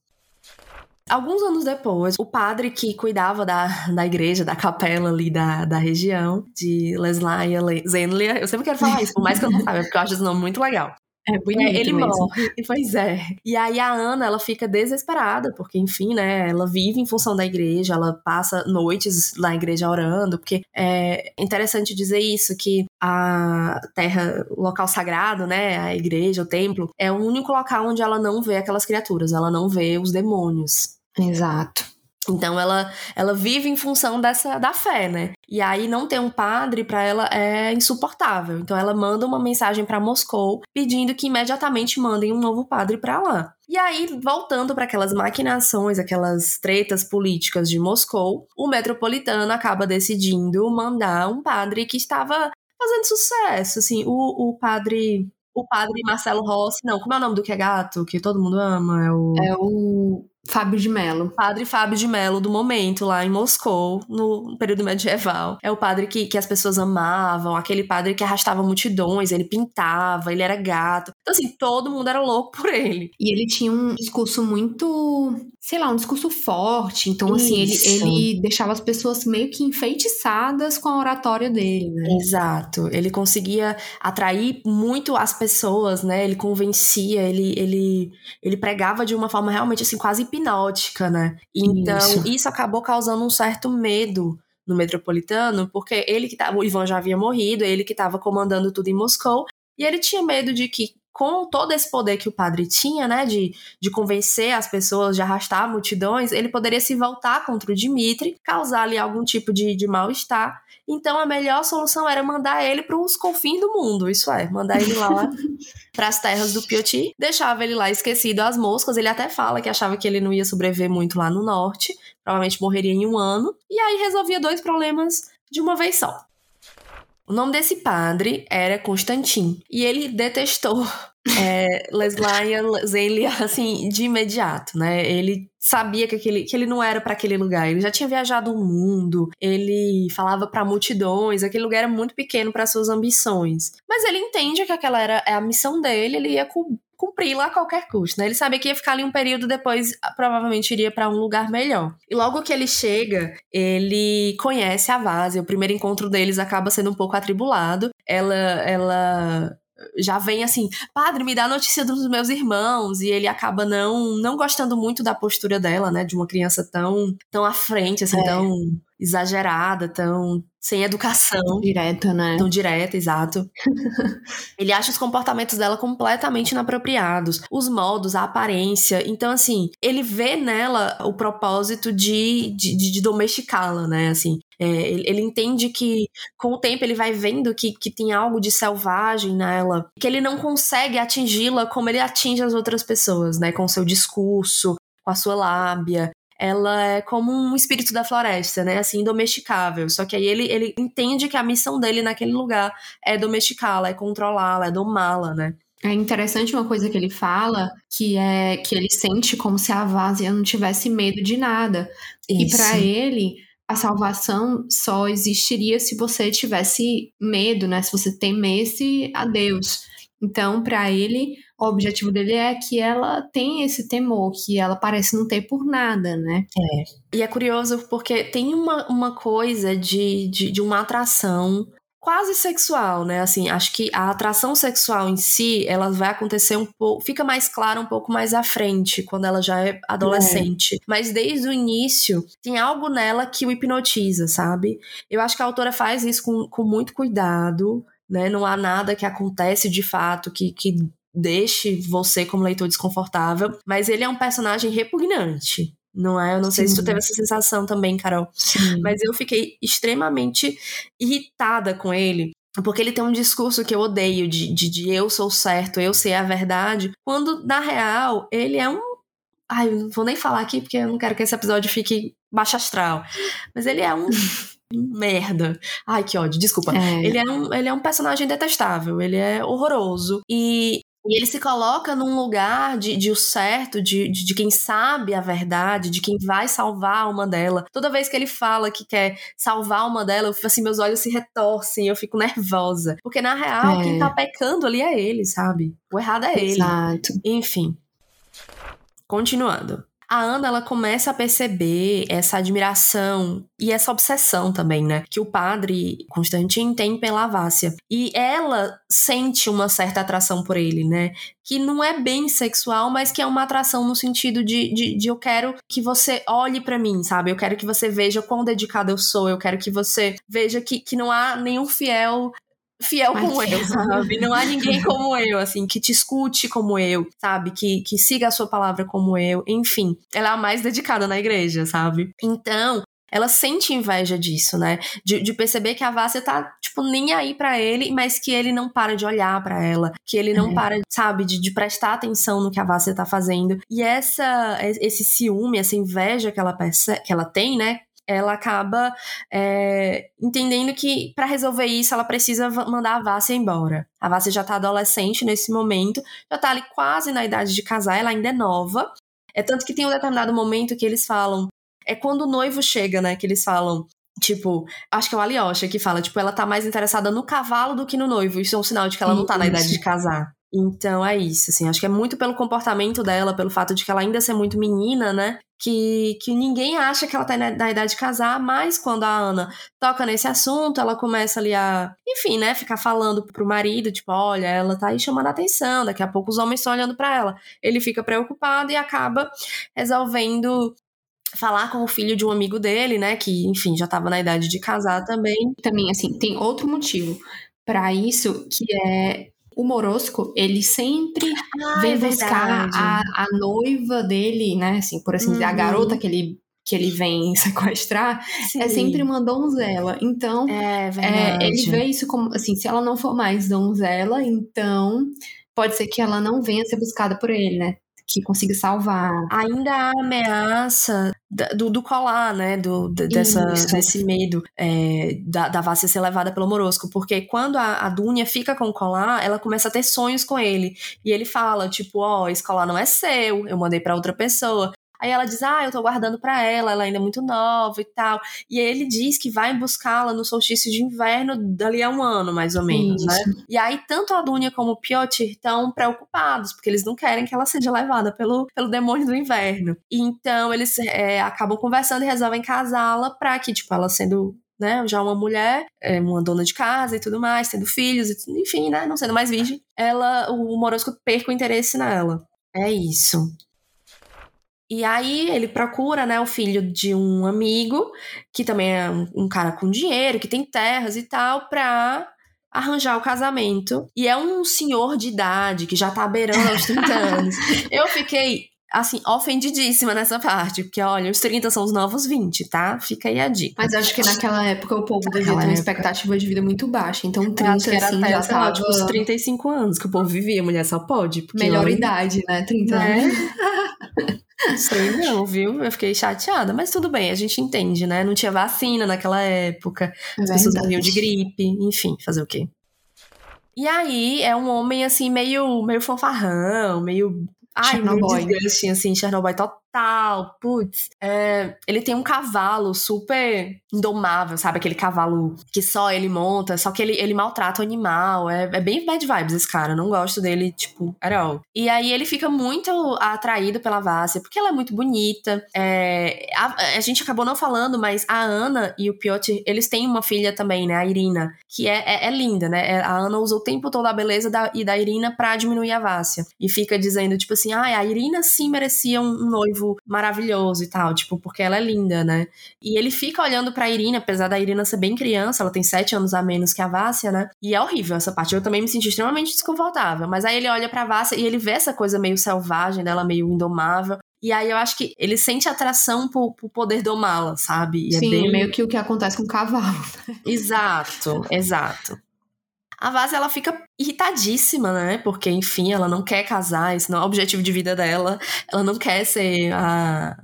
Alguns anos depois, o padre que cuidava da, da igreja, da capela ali da, da região, de Leslaia Zenlia, eu sempre quero falar isso, por mais que eu não saiba, porque eu acho esse nome muito legal. É bonito é, ele mesmo. morre. Pois é. E aí a Ana, ela fica desesperada, porque, enfim, né, ela vive em função da igreja, ela passa noites na igreja orando, porque é interessante dizer isso, que a terra, o local sagrado, né, a igreja, o templo, é o único local onde ela não vê aquelas criaturas, ela não vê os demônios. Exato. Então ela, ela vive em função dessa da fé, né? E aí não ter um padre para ela é insuportável. Então ela manda uma mensagem para Moscou pedindo que imediatamente mandem um novo padre para lá. E aí, voltando para aquelas maquinações, aquelas tretas políticas de Moscou, o metropolitano acaba decidindo mandar um padre que estava fazendo sucesso, assim, o, o padre o padre Marcelo Rossi, não, como é o nome do que é gato, que todo mundo ama? É o. É o Fábio de Mello. Padre Fábio de Mello, do momento, lá em Moscou, no período medieval. É o padre que, que as pessoas amavam, aquele padre que arrastava multidões, ele pintava, ele era gato. Então, assim, todo mundo era louco por ele. E ele tinha um discurso muito, sei lá, um discurso forte. Então, assim, ele, ele deixava as pessoas meio que enfeitiçadas com a oratória dele, né? Exato. Ele conseguia atrair muito as pessoas, né? Ele convencia, ele, ele, ele pregava de uma forma realmente, assim, quase hipnótica, né? Então, isso. isso acabou causando um certo medo no metropolitano, porque ele que tava, o Ivan já havia morrido, ele que estava comandando tudo em Moscou, e ele tinha medo de que com todo esse poder que o padre tinha, né, de, de convencer as pessoas, de arrastar multidões, ele poderia se voltar contra o Dimitri, causar ali algum tipo de, de mal-estar. Então a melhor solução era mandar ele para os confins do mundo, isso é, mandar ele lá para as terras do Pioti, deixava ele lá esquecido às moscas. Ele até fala que achava que ele não ia sobreviver muito lá no norte, provavelmente morreria em um ano, e aí resolvia dois problemas de uma vez só. O nome desse padre era Constantin. E ele detestou é, Leslaya Zelia, assim, de imediato, né? Ele sabia que, aquele, que ele não era para aquele lugar. Ele já tinha viajado o mundo, ele falava para multidões, aquele lugar era muito pequeno para suas ambições. Mas ele entende que aquela era a missão dele, ele ia cumprir lá a qualquer custo, né? Ele sabia que ia ficar ali um período depois, provavelmente iria para um lugar melhor. E logo que ele chega, ele conhece a Vase. O primeiro encontro deles acaba sendo um pouco atribulado. Ela, ela já vem assim, padre, me dá notícia dos meus irmãos, e ele acaba não não gostando muito da postura dela, né, de uma criança tão tão à frente, assim, é. tão exagerada, tão sem educação. Direta, né? Tão direta, exato. ele acha os comportamentos dela completamente inapropriados. Os modos, a aparência. Então, assim, ele vê nela o propósito de, de, de domesticá-la, né? Assim, é, ele, ele, entende que com o tempo ele vai vendo que, que tem algo de selvagem nela, que ele não consegue atingi-la como ele atinge as outras pessoas, né? Com o seu discurso, com a sua lábia ela é como um espírito da floresta, né? Assim, domesticável. Só que aí ele, ele entende que a missão dele naquele lugar é domesticá-la, é controlá-la, é domá-la, né? É interessante uma coisa que ele fala, que é que ele sente como se a Vásia não tivesse medo de nada. Isso. E para ele, a salvação só existiria se você tivesse medo, né? Se você temesse a Deus. Então, para ele, o objetivo dele é que ela tem esse temor, que ela parece não ter por nada, né? É. E é curioso porque tem uma, uma coisa de, de, de uma atração quase sexual, né? Assim, acho que a atração sexual em si, ela vai acontecer um pouco, fica mais clara um pouco mais à frente, quando ela já é adolescente. É. Mas desde o início, tem algo nela que o hipnotiza, sabe? Eu acho que a autora faz isso com, com muito cuidado, né? Não há nada que acontece de fato que, que deixe você como leitor desconfortável, mas ele é um personagem repugnante, não é? Eu não Sim. sei se tu teve essa sensação também, Carol. Sim. Mas eu fiquei extremamente irritada com ele. Porque ele tem um discurso que eu odeio, de, de, de eu sou certo, eu sei a verdade, quando, na real, ele é um. Ai, não vou nem falar aqui porque eu não quero que esse episódio fique baixo astral. Mas ele é um merda. Ai, que ódio, desculpa. É. Ele, é um, ele é um personagem detestável, ele é horroroso. E e ele se coloca num lugar de, de o certo, de, de, de, quem sabe a verdade, de quem vai salvar a alma dela. Toda vez que ele fala que quer salvar a alma dela, eu fico assim, meus olhos se retorcem, eu fico nervosa. Porque na real, é. quem tá pecando ali é ele, sabe? O errado é ele. Exato. Enfim. Continuando a Ana ela começa a perceber essa admiração e essa obsessão também, né? Que o padre Constantin tem pela Vácia. E ela sente uma certa atração por ele, né? Que não é bem sexual, mas que é uma atração no sentido de, de, de eu quero que você olhe para mim, sabe? Eu quero que você veja quão dedicada eu sou, eu quero que você veja que, que não há nenhum fiel fiel como eu, sabe? Não há ninguém como eu, assim, que te escute como eu, sabe? Que, que siga a sua palavra como eu. Enfim, ela é a mais dedicada na igreja, sabe? Então, ela sente inveja disso, né? De, de, perceber que a Vássia tá, tipo, nem aí para ele, mas que ele não para de olhar para ela, que ele não é. para, sabe, de, de, prestar atenção no que a Vássia tá fazendo. E essa, esse ciúme, essa inveja que ela, que ela tem, né? Ela acaba é, entendendo que para resolver isso ela precisa mandar a Vássia embora. A Vássia já tá adolescente nesse momento, já tá ali quase na idade de casar, ela ainda é nova. É tanto que tem um determinado momento que eles falam, é quando o noivo chega, né, que eles falam, Tipo, acho que é o Alyosha que fala, tipo, ela tá mais interessada no cavalo do que no noivo. Isso é um sinal de que ela não tá na idade de casar. Então é isso, assim, acho que é muito pelo comportamento dela, pelo fato de que ela ainda ser muito menina, né? Que, que ninguém acha que ela tá na, na, idade de casar, mas quando a Ana toca nesse assunto, ela começa ali a, enfim, né, ficar falando pro marido, tipo, olha, ela tá aí chamando a atenção, daqui a pouco os homens estão olhando para ela. Ele fica preocupado e acaba resolvendo falar com o filho de um amigo dele, né, que, enfim, já tava na idade de casar também. Também, assim, tem outro motivo para isso, que é o Morosco, ele sempre ah, vem é buscar a, a, noiva dele, né? Assim, por assim dizer, a uhum. garota que ele que ele vem sequestrar Sim. é sempre uma donzela. Então, é, é, ele vê isso como assim, se ela não for mais donzela, então pode ser que ela não venha ser buscada por ele, né? que consiga salvar. Ainda há ameaça do, do colar, né? Do, dessa, desse medo é, da, da Vássia ser levada pelo Morosco. Porque quando a, a Dunha fica com o colar, ela começa a ter sonhos com ele. E ele fala, tipo, ó, oh, esse colar não é seu, eu mandei para outra pessoa. Aí ela diz: Ah, eu tô guardando para ela, ela ainda é muito nova e tal. E ele diz que vai buscá-la no solstício de inverno dali a um ano, mais ou menos, né? Isso. né? E aí, tanto a Dunya como o Piotr estão preocupados, porque eles não querem que ela seja levada pelo, pelo demônio do inverno. E então, eles é, acabam conversando e resolvem casá-la pra que, tipo, ela sendo né, já uma mulher, é, uma dona de casa e tudo mais, tendo filhos, enfim, né, não sendo mais virgem, ela, o Morosco perca o interesse nela. É isso. E aí ele procura, né, o filho de um amigo, que também é um, um cara com dinheiro, que tem terras e tal, pra arranjar o casamento. E é um senhor de idade, que já tá beirando aos 30 anos. Eu fiquei, assim, ofendidíssima nessa parte, porque olha, os 30 são os novos 20, tá? Fica aí a dica. Mas acho que naquela época o povo devia ter uma época. expectativa de vida muito baixa, então 30 acho que era assim, até, já tava... tipo, os 35 anos que o povo vivia, mulher só pode. Melhor idade, né? 30 né? anos. Sei não, viu? Eu fiquei chateada, mas tudo bem, a gente entende, né? Não tinha vacina naquela época, é as pessoas morriam de gripe, enfim, fazer o quê? E aí é um homem assim meio meio fanfarrão, meio Ai, meio desgaste, assim, Chernobyl total. Total. Putz, é, ele tem um cavalo super indomável, sabe? Aquele cavalo que só ele monta, só que ele, ele maltrata o animal. É, é bem bad vibes esse cara. Não gosto dele, tipo, at all. E aí ele fica muito atraído pela Vássia, porque ela é muito bonita. É, a, a, gente acabou não falando, mas a Ana e o Piotr, eles têm uma filha também, né? A Irina, que é, é, é linda, né? É, a Ana usa o tempo todo a beleza da, e da Irina pra diminuir a Vássia. E fica dizendo, tipo assim, ah, a Irina sim merecia um, um noivo maravilhoso e tal, tipo, porque ela é linda, né? E ele fica olhando pra Irina, apesar da Irina ser bem criança, ela tem sete anos a menos que a Vássia, né? E é horrível essa parte. Eu também me senti extremamente desconfortável. Mas aí ele olha pra Vássia e ele vê essa coisa meio selvagem dela, meio indomável. E aí eu acho que ele sente atração por, por poder domá-la, sabe? E é Sim, é bem... meio que o que acontece com o cavalo. Né? Exato, exato. A Vaz, ela fica irritadíssima, né? Porque, enfim, ela não quer casar, isso não é o objetivo de vida dela. Ela não quer ser a,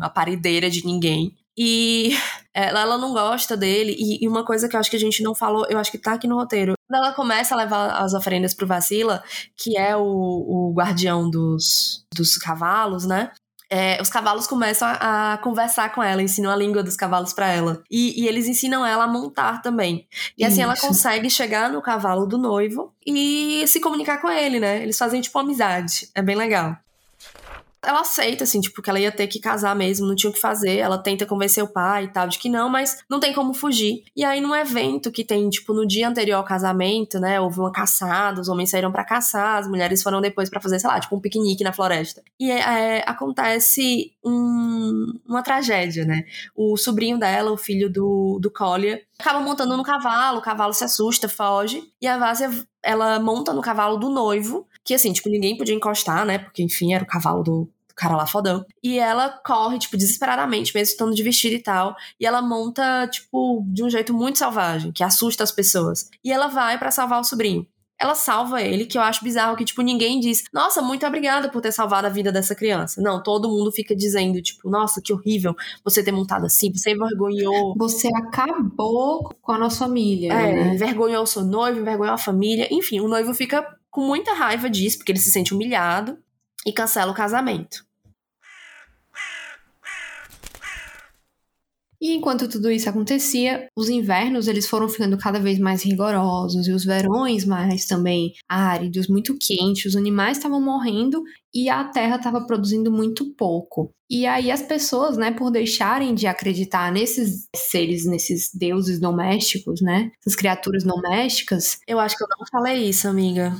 a parideira de ninguém. E ela, ela não gosta dele. E, e, uma coisa que eu acho que a gente não falou, eu acho que tá aqui no roteiro. Quando ela começa a levar as oferendas pro Vacila, que é o, o guardião dos, dos cavalos, né? É, os cavalos começam a, a, conversar com ela, ensinam a língua dos cavalos para ela. E, e, eles ensinam ela a montar também. E assim Isso. ela consegue chegar no cavalo do noivo e se comunicar com ele, né? Eles fazem tipo amizade. É bem legal ela aceita, assim, tipo, que ela ia ter que casar mesmo, não tinha o que fazer. Ela tenta convencer o pai e tal, de que não, mas não tem como fugir. E aí, num evento que tem, tipo, no dia anterior ao casamento, né, houve uma caçada, os homens saíram para caçar, as mulheres foram depois para fazer, sei lá, tipo, um piquenique na floresta. E é, acontece um, uma tragédia, né? O sobrinho dela, o filho do, do Collier, acaba montando no cavalo, o cavalo se assusta, foge, e a Vásia, ela monta no cavalo do noivo, que assim, tipo, ninguém podia encostar, né? Porque, enfim, era o cavalo do, cara lá fodão. E ela corre, tipo, desesperadamente, mesmo estando de vestido e tal. E ela monta, tipo, de um jeito muito selvagem, que assusta as pessoas. E ela vai para salvar o sobrinho. Ela salva ele, que eu acho bizarro, que, tipo, ninguém diz, nossa, muito obrigada por ter salvado a vida dessa criança. Não, todo mundo fica dizendo, tipo, nossa, que horrível você ter montado assim, você envergonhou. Você acabou com a nossa família. É, né? envergonhou o seu noivo, envergonhou a família. Enfim, o noivo fica com muita raiva disso, porque ele se sente humilhado e cancela o casamento. E enquanto tudo isso acontecia, os invernos eles foram ficando cada vez mais rigorosos e os verões mais também áridos, muito quentes, os animais estavam morrendo e a terra estava produzindo muito pouco. E aí as pessoas, né, por deixarem de acreditar nesses seres, nesses deuses domésticos, né, essas criaturas domésticas, eu acho que eu não falei isso, amiga.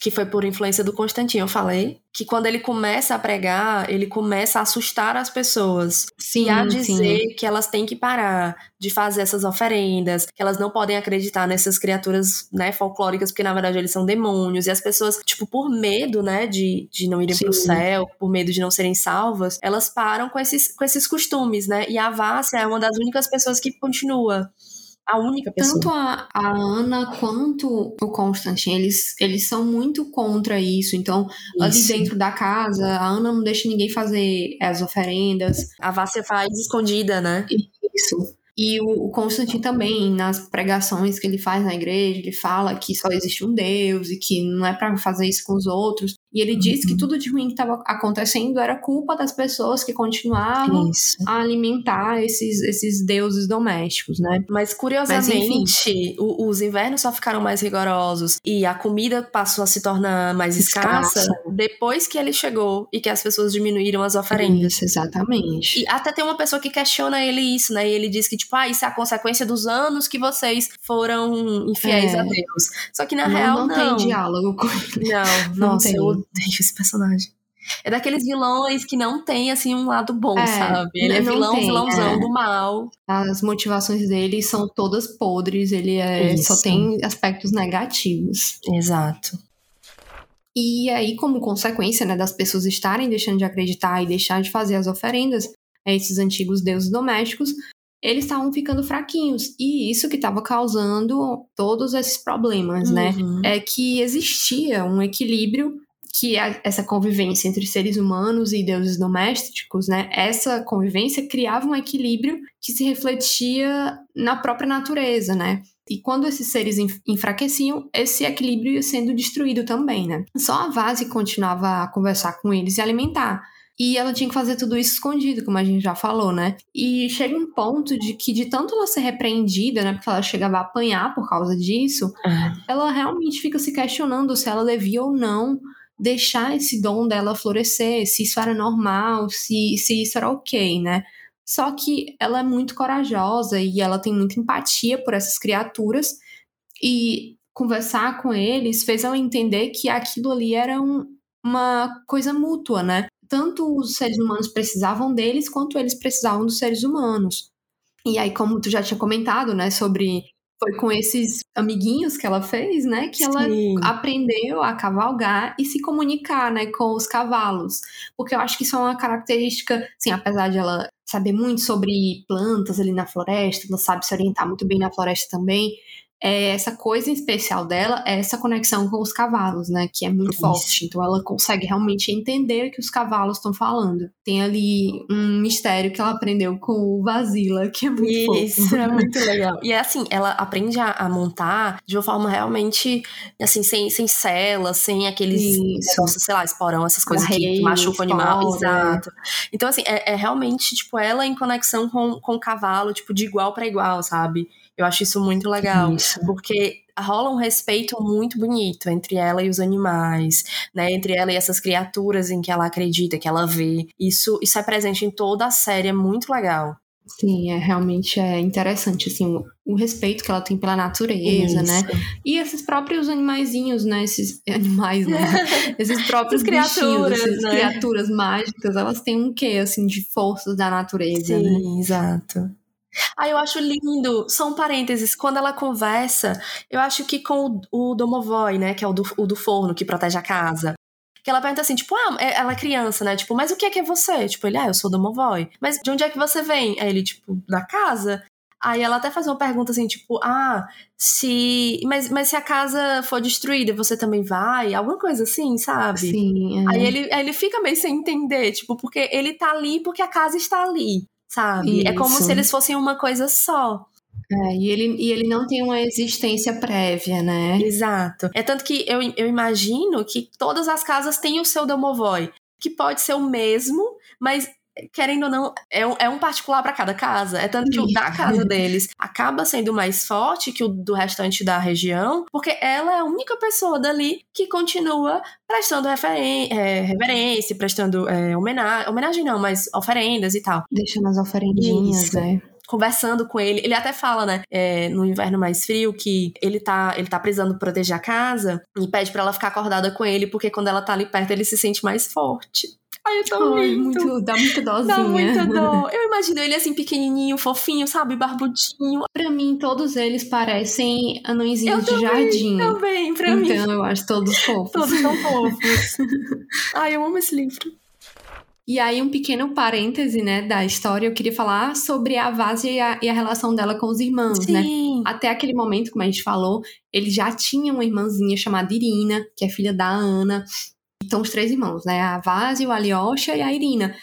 Que foi por influência do Constantino, eu falei. Que quando ele começa a pregar, ele começa a assustar as pessoas. Sim, e a dizer sim. que elas têm que parar de fazer essas oferendas, que elas não podem acreditar nessas criaturas, né, folclóricas, porque na verdade eles são demônios. E as pessoas, tipo, por medo, né, de, de não irem sim. pro céu, por medo de não serem salvas, elas param com esses, com esses costumes, né? E a Vássia é uma das únicas pessoas que continua a única pessoa. Tanto a, a Ana quanto o Constantine, eles, eles são muito contra isso. Então, isso. ali dentro da casa, a Ana não deixa ninguém fazer as oferendas. A Vássia faz escondida, né? Isso. E o, Constantino também, nas pregações que ele faz na igreja, ele fala que só existe um Deus e que não é para fazer isso com os outros. E ele uhum. diz que tudo de ruim que estava acontecendo era culpa das pessoas que continuavam Isso. a alimentar esses, esses deuses domésticos, né? Mas curiosamente, Mas, o, os invernos só ficaram mais rigorosos e a comida passou a se tornar mais escassa, escassa depois que ele chegou e que as pessoas diminuíram as oferendas. Isso, exatamente. E até tem uma pessoa que questiona ele isso, né? E ele diz que, tipo, ah, isso é a consequência dos anos que vocês foram infiéis é. a Deus. Só que na não, real, não. Não tem diálogo com ele. Não, não nossa, tem. eu odeio esse personagem. É daqueles vilões que não tem, assim, um lado bom, é, sabe? Ele é vilão, tem, vilãozão é. do mal. As motivações dele são todas podres, ele é, só tem aspectos negativos. Exato. E aí, como consequência, né, das pessoas estarem deixando de acreditar e deixar de fazer as oferendas a esses antigos deuses domésticos, eles estavam ficando fraquinhos. E isso que estava causando todos esses problemas, né? uhum. né? É que existia um equilíbrio que é essa convivência entre seres humanos e deuses domésticos, né? Essa convivência criava um equilíbrio que se refletia na própria natureza, né? E quando esses seres enfraqueciam, esse equilíbrio ia sendo destruído também, né? Só a Vase continuava a conversar com eles e alimentar. E ela tinha que fazer tudo isso escondido, como a gente já falou, né? E chega um ponto de que, de tanto ela ser repreendida, né? Porque ela chegava a apanhar por causa disso, É. ela realmente fica se questionando se ela devia ou não deixar esse dom dela florescer, se isso era normal, se, se isso era ok, né? Só que ela é muito corajosa e ela tem muita empatia por essas criaturas e conversar com eles fez ela entender que aquilo ali era um, uma coisa mútua, né? Tanto os seres humanos precisavam deles quanto eles precisavam dos seres humanos. E aí, como tu já tinha comentado, né, sobre foi com esses amiguinhos que ela fez, né, que ela Sim. aprendeu a cavalgar e se comunicar, né, com os cavalos. Porque eu acho que isso é uma característica, assim, apesar de ela saber muito sobre plantas ali na floresta, ela sabe se orientar muito bem na floresta também. É, essa coisa em especial dela é essa conexão com os cavalos, né? Que é muito Isso. forte. Então ela consegue realmente entender o que os cavalos estão falando. Tem ali um mistério que ela aprendeu com o Vasila, que é muito Isso, fofo. é muito legal. E é assim, ela aprende a, a montar de uma forma realmente, assim, sem, sem celas, sem aqueles negócios, sei lá, esporão, essas coisas que, que Arreio, machucam o animal. espora. Exato. Então, assim, é, é realmente, tipo, ela em conexão com, com o cavalo, tipo, de igual para igual, sabe? Eu acho isso muito legal. Isso. Porque rola um respeito muito bonito entre ela e os animais, né? Entre ela e essas criaturas em que ela acredita, que ela vê. Isso, isso é presente em toda a série, é muito legal. Sim, é realmente é interessante, assim, o, o respeito que ela tem pela natureza, né? E esses próprios animaizinhos, né? Esses animais, né? Esses próprios criaturas, essas né? criaturas mágicas, elas têm um quê, assim, de forças da natureza, né? Sim, exato. Ah, eu acho lindo. Só um parênteses. Quando ela conversa, eu acho que com o, o Domovoy, né? Que é o do, o do forno que protege a casa. Que ela pergunta assim, tipo, ah, é- ela é criança, né? Tipo, mas o que é que é você? Tipo, ele, ah, eu sou Domovoy. Mas de onde é que você vem? Aí ele, tipo, da casa. Aí ela até faz uma pergunta assim, tipo, ah, se. Mas, mas se a casa for destruída, você também vai? Alguma coisa assim, sabe? Sim, é. Aí ele, aí ele fica meio sem entender, tipo, porque ele tá ali porque a casa está ali, sabe? É como Isso. se eles fossem uma coisa só. É, e, ele, e ele não tem uma existência prévia, né? Exato. É tanto que eu, eu imagino que todas as casas têm o seu domovoy, que pode ser o mesmo, mas querendo ou não, é um, é um particular para cada casa. É tanto que o da casa deles acaba sendo mais forte que o do restante da região, porque ela é a única pessoa dali que continua prestando é, reverência, prestando é, homenagem, homenagem não, mas oferendas e tal. Deixando as oferendinhas, Isso. né? conversando com ele. Ele até fala, né, é, no inverno mais frio, que ele tá, ele tá precisando proteger a casa e pede pra ela ficar acordada com ele, porque quando ela tá ali perto, ele se sente mais forte. Ai, é tão Ai, lindo. muito, dá muita dosinha. Dá muita dó. Eu imagino ele assim, pequenininho, fofinho, sabe? Barbudinho. Pra mim, todos eles parecem anõezinhos Eu de também, jardim. Também, pra mim. Então, eu acho todos fofos. Todos tão fofos. Ai, eu amo esse livro. E aí, um pequeno parêntese, né, da história, eu queria falar sobre a Vase e a, e a relação dela com os irmãos, né? Sim. Até aquele momento, como a gente falou, ele já tinha uma irmãzinha chamada Irina, que é filha da Ana. Então, os três irmãos, né? A Vase, o Alyosha e a Irina.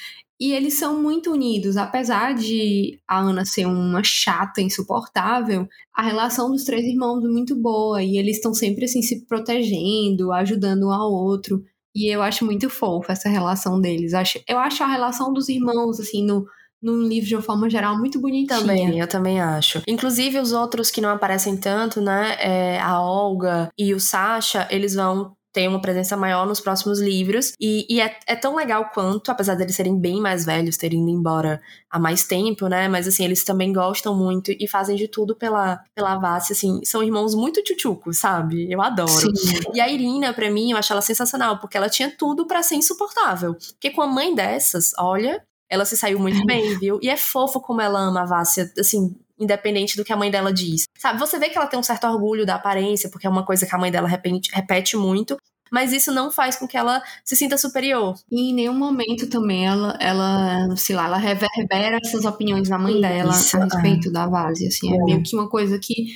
E eles são muito unidos, apesar de a Ana ser uma chata, insuportável, a relação dos três irmãos é muito boa e eles estão sempre assim se protegendo, ajudando um ao outro. E eu acho muito fofa essa relação deles. Eu acho, a relação dos irmãos, assim, no, num livro de uma forma geral muito bonitinha. Também, eu também acho. Inclusive, os outros que não aparecem tanto, né? é, a Olga e o Sasha, eles vão ter uma presença maior nos próximos livros. E, e é, é tão legal quanto, apesar deles serem bem mais velhos, terem ido embora há mais tempo, né? Mas assim, eles também gostam muito e fazem de tudo pela, pela Vassi, assim. São irmãos muito tchutchucos, sabe? Eu adoro. Sim. E a Irina, pra mim, eu acho ela sensacional, porque ela tinha tudo pra ser insuportável. Porque com a mãe dessas, olha, ela se saiu muito bem, viu? E é fofo como ela ama a Vássia, assim, independente do que a mãe dela diz. Sabe, você vê que ela tem um certo orgulho da aparência, porque é uma coisa que a mãe dela repete, repete muito, mas isso não faz com que ela se sinta superior. E em nenhum momento também ela, ela sei lá, ela reverbera essas opiniões da mãe dela Isso, a respeito da Vase, assim, é. É. meio que uma coisa que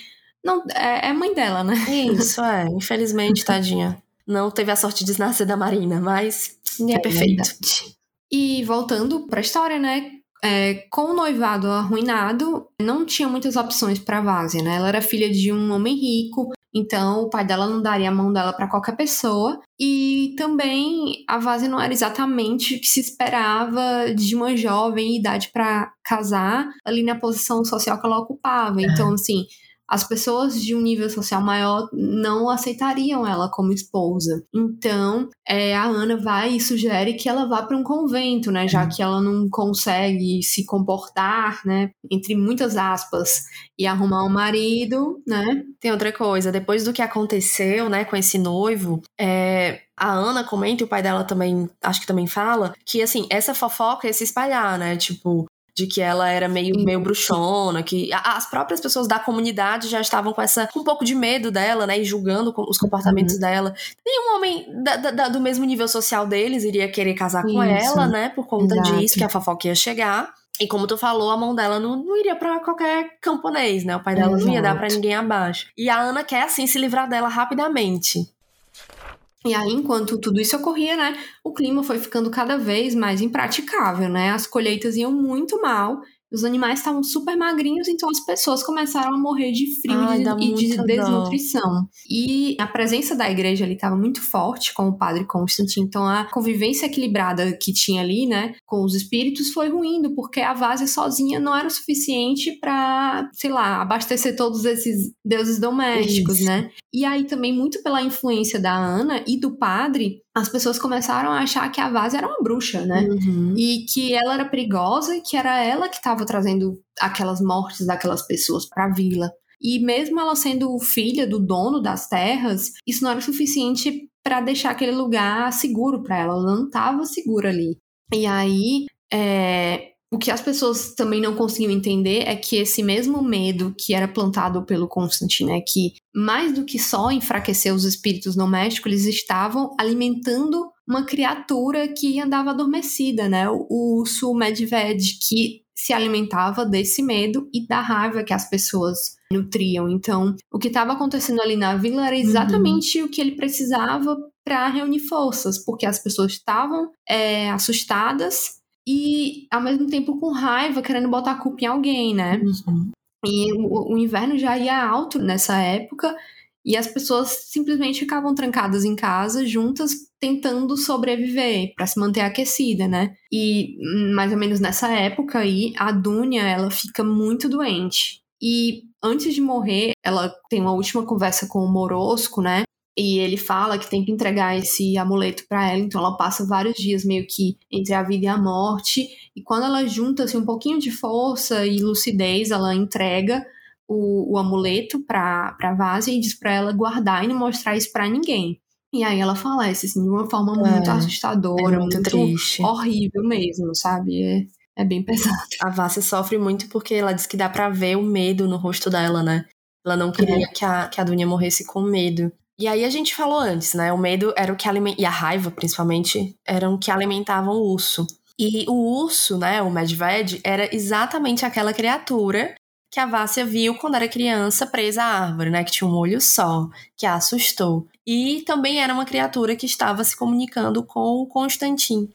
não é, é mãe dela, né? Isso, é. Infelizmente, tadinha. Não teve a sorte de nascer da Marina, mas é, perfeito. verdade. E voltando pra história, né? É, com o noivado arruinado, não tinha muitas opções para Vásia, né? Ela era filha de um homem rico, então o pai dela não daria a mão dela para qualquer pessoa. E também a Vase não era exatamente o que se esperava de uma jovem em idade para casar ali na posição social que ela ocupava. Então, assim, as pessoas de um nível social maior não aceitariam ela como esposa. Então, é, a Ana vai e sugere que ela vá para um convento, né, já que ela não consegue se comportar, né, entre muitas aspas, e arrumar um marido, né? Tem outra coisa, depois do que aconteceu, né, com esse noivo, é, a Ana comenta e o pai dela também, acho que também fala, que assim, essa fofoca ia se espalhar, né? Tipo, de que ela era meio, meio bruxona, que as próprias pessoas da comunidade já estavam com essa um pouco de medo dela, né, e julgando os comportamentos uhum. dela. Nenhum homem da, da, do mesmo nível social deles iria querer casar com ela, né, por conta Exato. disso, que a fofoca ia chegar. E como tu falou, a mão dela não, não iria para qualquer camponês, né? O pai dela Exato. não ia dar para ninguém abaixo. E a Ana quer, assim, se livrar dela rapidamente. E aí, enquanto tudo isso ocorria, né, o clima foi ficando cada vez mais impraticável, né? As colheitas iam muito mal os animais estavam super magrinhos, então as pessoas começaram a morrer de frio Ai, e de desnutrição. E a presença da igreja ali estava muito forte com o padre Constantino, então a convivência equilibrada que tinha ali, né, com os espíritos foi ruindo, porque a várzea sozinha não era o suficiente para, sei lá, abastecer todos esses deuses domésticos, Isso. né? E aí também muito pela influência da Ana e do padre, as pessoas começaram a achar que a Vase era uma bruxa, né? Uhum. E que ela era perigosa e que era ela que estava trazendo aquelas mortes daquelas pessoas para a vila. E mesmo ela sendo filha do dono das terras, isso não era suficiente para deixar aquele lugar seguro para ela. Ela não estava segura ali. E aí, é, o que as pessoas também não conseguiam entender é que esse mesmo medo que era plantado pelo Constantino é que, mais do que só enfraquecer os espíritos domésticos, eles estavam alimentando uma criatura que andava adormecida, né? O urso Medved, que se alimentava desse medo e da raiva que as pessoas nutriam. Então, o que estava acontecendo ali na vila era exatamente uhum. o que ele precisava para reunir forças, porque as pessoas estavam é, assustadas e ao mesmo tempo com raiva, querendo botar a culpa em alguém, né? Uhum. E o, o, inverno já ia alto nessa época e as pessoas simplesmente ficavam trancadas em casa, juntas, tentando sobreviver para se manter aquecida, né? E mais ou menos nessa época aí, a Dunia, ela fica muito doente. E antes de morrer, ela tem uma última conversa com o Morosco, né? E ele fala que tem que entregar esse amuleto para ela, então ela passa vários dias meio que entre a vida e a morte. E quando ela junta assim, um pouquinho de força e lucidez, ela entrega o, o amuleto para pra Vase e diz para ela guardar e não mostrar isso para ninguém. E aí ela falece assim, de uma forma é, muito assustadora, é muito, muito triste. horrível mesmo, sabe? É, é bem pesado. A Vase sofre muito porque ela diz que dá para ver o medo no rosto dela, né? Ela não queria é. que, a, que a Dunia morresse com medo. E aí a gente falou antes, né? O medo era o que alimentava, e a raiva, principalmente, eram o que alimentavam o urso. E o urso, né, o Medved, era exatamente aquela criatura que a Vássia viu quando era criança presa à árvore, né, que tinha um olho só, que a assustou. E também era uma criatura que estava se comunicando com o Constantin.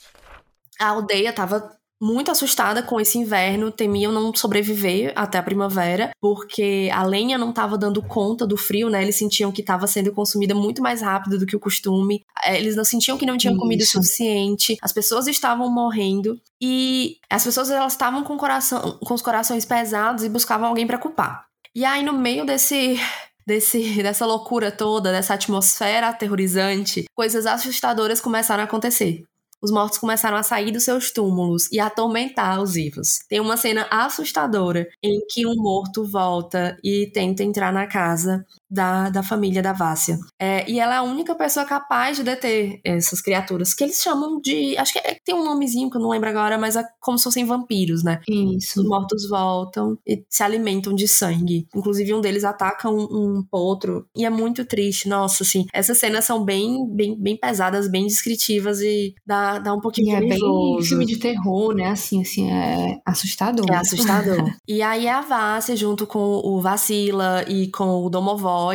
A aldeia estava muito assustada com esse inverno, temiam não sobreviver até a primavera, porque a lenha não estava dando conta do frio, né? Eles sentiam que estava sendo consumida muito mais rápido do que o costume. É, eles não sentiam que não tinham Isso. comida suficiente. As pessoas estavam morrendo e as pessoas elas estavam com, coração, com os corações pesados e buscavam alguém para culpar. E aí no meio desse desse, dessa loucura toda, dessa atmosfera aterrorizante, coisas assustadoras começaram a acontecer os mortos começaram a sair dos seus túmulos e a atormentar os vivos. Tem uma cena assustadora em que um morto volta e tenta entrar na casa da, da família da Vássia. É, e ela é a única pessoa capaz de deter essas criaturas, que eles chamam de. Acho que é, tem um nomezinho que eu não lembro agora, mas é como se fossem vampiros, né? Isso. Os mortos voltam e se alimentam de sangue. Inclusive, um deles ataca um, um potro. E é muito triste. Nossa, assim, essas cenas são bem, bem, bem pesadas, bem descritivas e dá, dá um pouquinho de. É bem filme de terror, né? Assim, assim, é assustador. É assustador. e aí a Vássia, junto com o Vacila e com o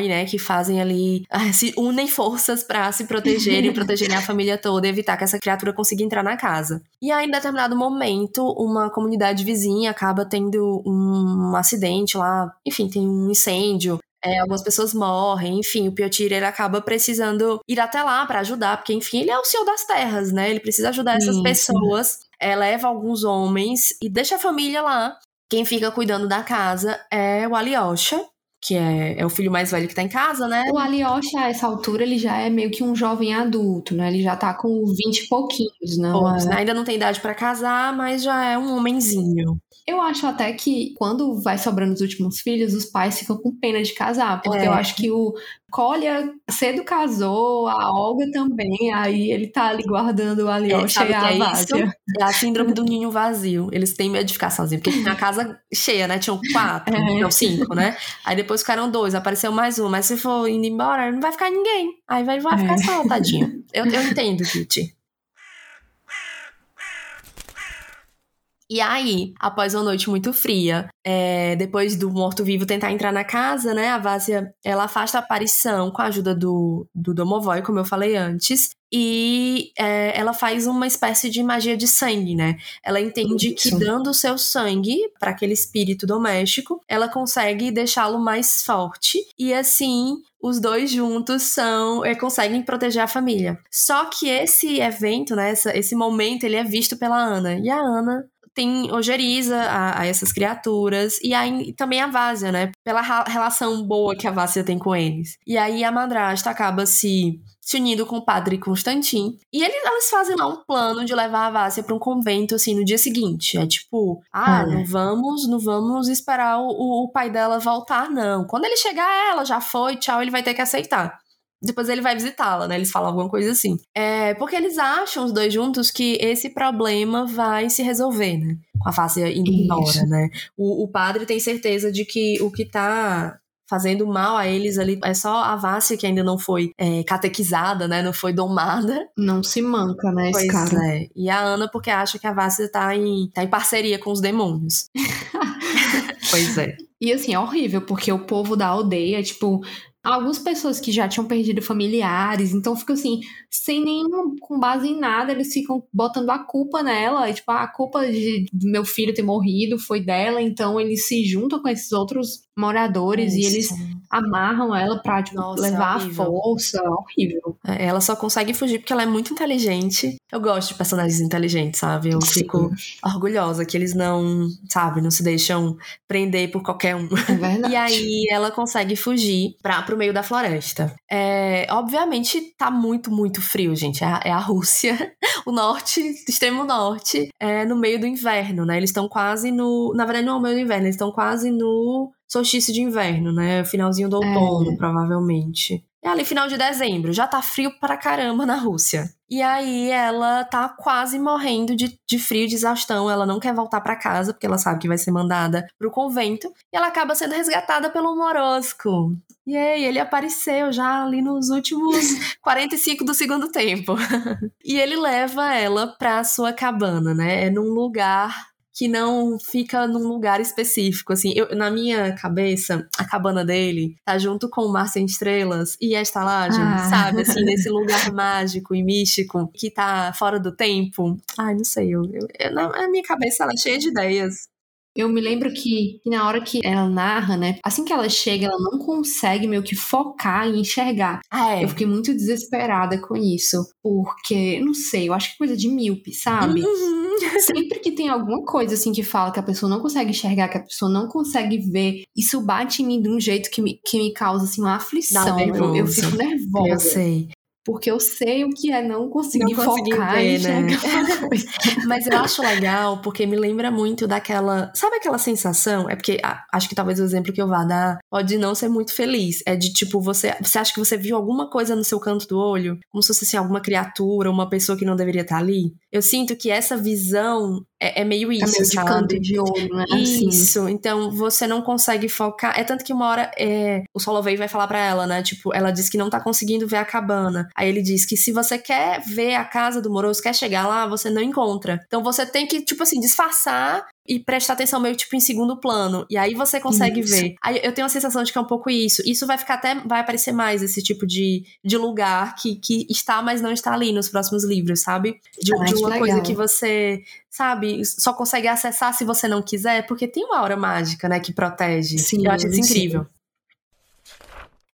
Né, que fazem ali, ah, se unem forças para se protegerem, protegerem a família toda, evitar que essa criatura consiga entrar na casa. E aí, em determinado momento, uma comunidade vizinha acaba tendo um acidente lá, enfim, tem um incêndio. é, algumas pessoas morrem, enfim, o Piotr ele acaba precisando ir até lá para ajudar, porque enfim, ele é o senhor das terras, né? Ele precisa ajudar essas pessoas, é, leva alguns homens e deixa a família lá. Quem fica cuidando da casa é o Alyosha, que é, é o filho mais velho que tá em casa, né? O Alyosha, a essa altura, ele já é meio que um jovem adulto, né? Ele já tá com 20 e pouquinhos, Poucos, né? Ainda não tem idade para casar, mas já é um homenzinho. Eu acho até que quando vai sobrando os últimos filhos, os pais ficam com pena de casar, porque é. eu acho que o Colha cedo casou, a Olga também, aí ele tá ali guardando o Alyosha é, e a é É a síndrome do ninho vazio. Eles têm medo de ficar sozinhos, porque tinha a casa cheia, né? Tinham quatro, é. não, cinco, né? Aí depois ficaram dois, apareceu mais um, mas se for indo embora, não vai ficar ninguém. Aí vai, vai ficar é. só, tadinho. Eu, eu entendo, Kitty. E aí, após uma noite muito fria, é, depois do morto-vivo tentar entrar na casa, né, a Vásia, ela afasta a aparição com a ajuda do, do Domovoy, como eu falei antes, e é, ela faz uma espécie de magia de sangue, né? Ela entende Isso. que dando o seu sangue para aquele espírito doméstico, ela consegue deixá-lo mais forte e assim os dois juntos são é, conseguem proteger a família. Só que esse evento, né, essa, esse momento, ele é visto pela Ana e a Ana tem ojeriza a, a, essas criaturas e aí também a Vásia, né? Pela relação boa que a Vásia tem com eles. E aí a madrasta acaba se se unindo com o padre Constantin. E eles, elas fazem lá um plano de levar a Vásia para um convento, assim, no dia seguinte. É tipo, ah, ah não vamos, não vamos esperar o, o, pai dela voltar, não. Quando ele chegar, ela já foi, tchau, ele vai ter que aceitar depois ele vai visitá-la, né? Eles falam alguma coisa assim. É, porque eles acham, os dois juntos, que esse problema vai se resolver, né? Com a face indo embora, né? O, o padre tem certeza de que o que tá fazendo mal a eles ali. É só a Vássia que ainda não foi é, catequizada, né? Não foi domada. Não se manca, né, pois esse cara. É. E a Ana porque acha que a Vássia tá em, tá em parceria com os demônios. pois é. E assim, é horrível, porque o povo da aldeia, tipo, algumas pessoas que já tinham perdido familiares, então fica assim, sem nenhum, com base em nada, eles ficam botando a culpa nela, tipo, ah, a culpa de meu filho ter morrido foi dela, então eles se juntam com esses outros moradores Isso. e eles amarram ela pra tipo, Nossa, levar a força. Horrível. É, ela só consegue fugir porque ela é muito inteligente. Eu gosto de personagens inteligentes, sabe? Eu Sim. fico orgulhosa que eles não, sabe, não se deixam prender por qualquer um. É verdade. E aí ela consegue fugir pra, pro meio da floresta. É, obviamente tá muito, muito frio, gente. É a, é a Rússia, o norte, extremo norte, é no meio do inverno, né? Eles estão quase no. Na verdade, não é o meio do inverno, eles estão quase no solstício de inverno, né? Finalzinho do outono, é. provavelmente. É ali final de dezembro, já tá frio pra caramba na Rússia. E aí ela tá quase morrendo de, de frio, de exaustão. Ela não quer voltar para casa, porque ela sabe que vai ser mandada pro convento. E ela acaba sendo resgatada pelo Morosco. E aí, ele apareceu já ali nos últimos 45 do segundo tempo. e ele leva ela pra sua cabana, né? É num lugar que não fica num lugar específico. Assim, eu, na minha cabeça, a cabana dele tá junto com o Mar Sem Estrelas e a estalagem, ah. sabe? Assim, nesse lugar mágico e místico que tá fora do tempo. Ai, não sei, eu, eu, eu na minha cabeça ela é cheia de ideias. Eu me lembro que, que, na hora que ela narra, né? Assim que ela chega, ela não consegue meio que focar e enxergar. Ah, é. Eu fiquei muito desesperada com isso. Porque, não sei, eu acho que é coisa de míope, sabe? Uhum. Sempre que tem alguma coisa assim que fala que a pessoa não consegue enxergar, que a pessoa não consegue ver, isso bate em mim de um jeito que me, que me causa assim uma aflição. Eu, eu, fico nervosa. Eu sei porque eu sei o que é não conseguir não focar ver, né? Mas eu acho legal porque me lembra muito daquela, sabe aquela sensação? É porque ah, acho que talvez o exemplo que eu vá dar pode não ser muito feliz. É de tipo você, você acha que você viu alguma coisa no seu canto do olho, como se fosse assim, alguma criatura, uma pessoa que não deveria estar ali. Eu sinto que essa visão é, é meio isso, é meio de canto de olho, né? Isso. Assim. Então você não consegue focar. É tanto que uma hora é, o Solovei vai falar para ela, né? Tipo, ela diz que não tá conseguindo ver a cabana. Aí ele diz que se você quer ver a casa do moroso, quer chegar lá, você não encontra. Então você tem que, tipo assim, disfarçar e prestar atenção meio tipo em segundo plano. E aí você consegue isso. ver. Aí eu tenho a sensação de que é um pouco isso. Isso vai ficar até. Vai aparecer mais esse tipo de, de lugar que, que está, mas não está ali nos próximos livros, sabe? De, ah, de uma legal. coisa que você, sabe, só consegue acessar se você não quiser, porque tem uma aura mágica, né, que protege. Sim, eu acho isso incrível.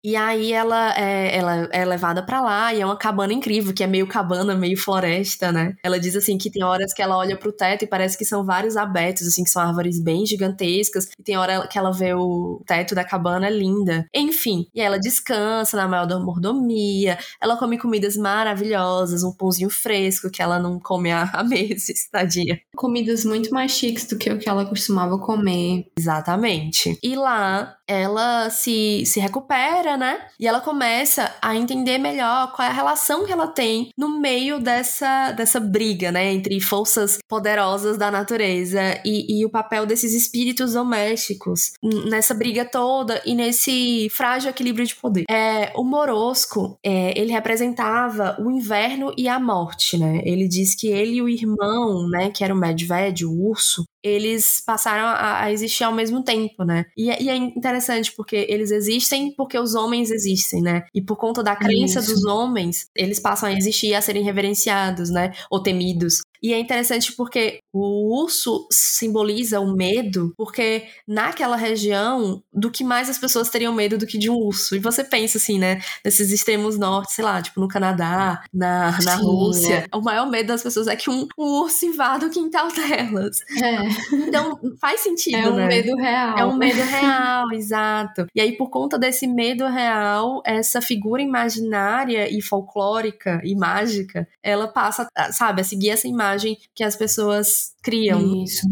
E aí ela é, ela é levada para lá e é uma cabana incrível, que é meio cabana, meio floresta, né? Ela diz assim que tem horas que ela olha pro teto e parece que são vários abetos, assim, que são árvores bem gigantescas. E tem hora que ela vê o teto da cabana linda. Enfim, e ela descansa na maior mordomia, ela come comidas maravilhosas, um pãozinho fresco que ela não come há, há meses, tadinha. Comidas muito mais chiques do que o que ela costumava comer. Exatamente. E lá ela se, se recupera, né? E ela começa a entender melhor qual é a relação que ela tem no meio dessa, dessa briga, né? Entre forças poderosas da natureza e, e o papel desses espíritos domésticos nessa briga toda e nesse frágil equilíbrio de poder. É, o Morosco, é, ele representava o inverno e a morte, né? Ele diz que ele e o irmão, né, que era o Medved, o urso, eles passaram a, a, existir ao mesmo tempo, né? E, é, e, é interessante porque eles existem porque os homens existem, né? E por conta da crença Isso. dos homens, eles passam a existir e a serem reverenciados, né? Ou temidos. E é interessante porque o urso simboliza o medo, porque naquela região, do que mais as pessoas teriam medo do que de um urso. E você pensa assim, né? Nesses extremos norte, sei lá, tipo no Canadá, na, na Sim, Rússia. É. O maior medo das pessoas é que um, um urso invada o quintal delas. É. Então faz sentido, é um né? medo real. É um medo real, exato. E aí, por conta desse medo real, essa figura imaginária e folclórica e mágica, ela passa, sabe, a seguir essa imagem imagem que as pessoas criam. Isso.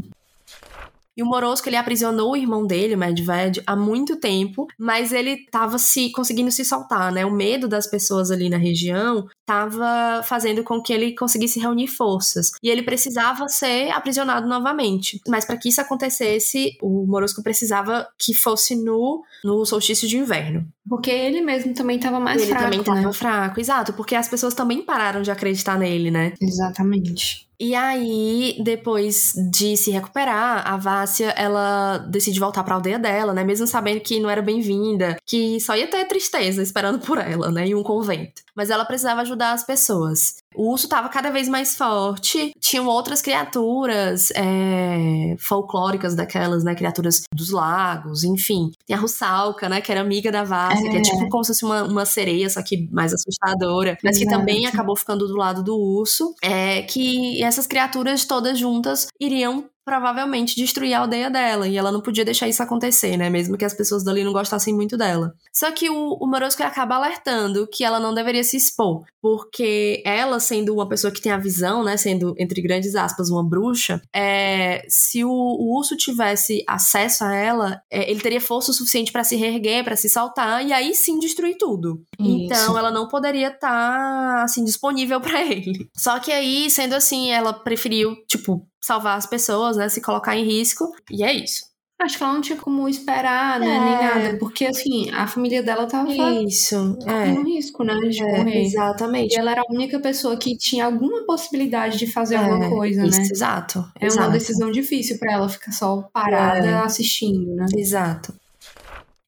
E o Morosco, ele aprisionou o irmão dele, o Medved, há muito tempo, mas ele estava se conseguindo se soltar, né? O medo das pessoas ali na região estava fazendo com que ele conseguisse reunir forças. E ele precisava ser aprisionado novamente. Mas para que isso acontecesse, o Morosco precisava que fosse no, no solstício de inverno. Porque ele mesmo também estava mais ele fraco. Ele também estava né? fraco, exato. Porque as pessoas também pararam de acreditar nele, né? Exatamente. E aí, depois de se recuperar, a Vássia, ela decide voltar pra aldeia dela, né? Mesmo sabendo que não era bem-vinda, que só ia ter tristeza esperando por ela, né? E um convento. Mas ela precisava ajudar as pessoas. O urso estava cada vez mais forte. Tinham outras criaturas é, folclóricas daquelas, né? Criaturas dos lagos, enfim. Tem a Russalca, né? Que era amiga da Vássia, é. que é tipo como se fosse uma, uma sereia, só que mais assustadora. Mas que também acabou ficando do lado do urso. É que essas criaturas todas juntas iriam provavelmente destruir a aldeia dela. E ela não podia deixar isso acontecer, né? Mesmo que as pessoas dali não gostassem muito dela. Só que o, o Morosco acaba alertando que ela não deveria se expor. Porque ela, sendo uma pessoa que tem a visão, né? Sendo, entre grandes aspas, uma bruxa, é, se o, o urso tivesse acesso a ela, é, ele teria força o suficiente para se reerguer, para se saltar, e aí sim destruir tudo. Isso. Então ela não poderia estar, tá, assim, disponível para ele. Só que aí, sendo assim, ela preferiu, tipo, salvar as pessoas, né? Se colocar em risco. E é isso. Acho que ela não tinha como esperar, né? É. Nem nada. Porque, assim, a família dela tava Isso, é. com risco, né? De é, morrer. Exatamente. E ela era a única pessoa que tinha alguma possibilidade de fazer é, alguma coisa, isso, né? Exato. É exato. uma decisão difícil para ela ficar só parada é. assistindo, né? Exato.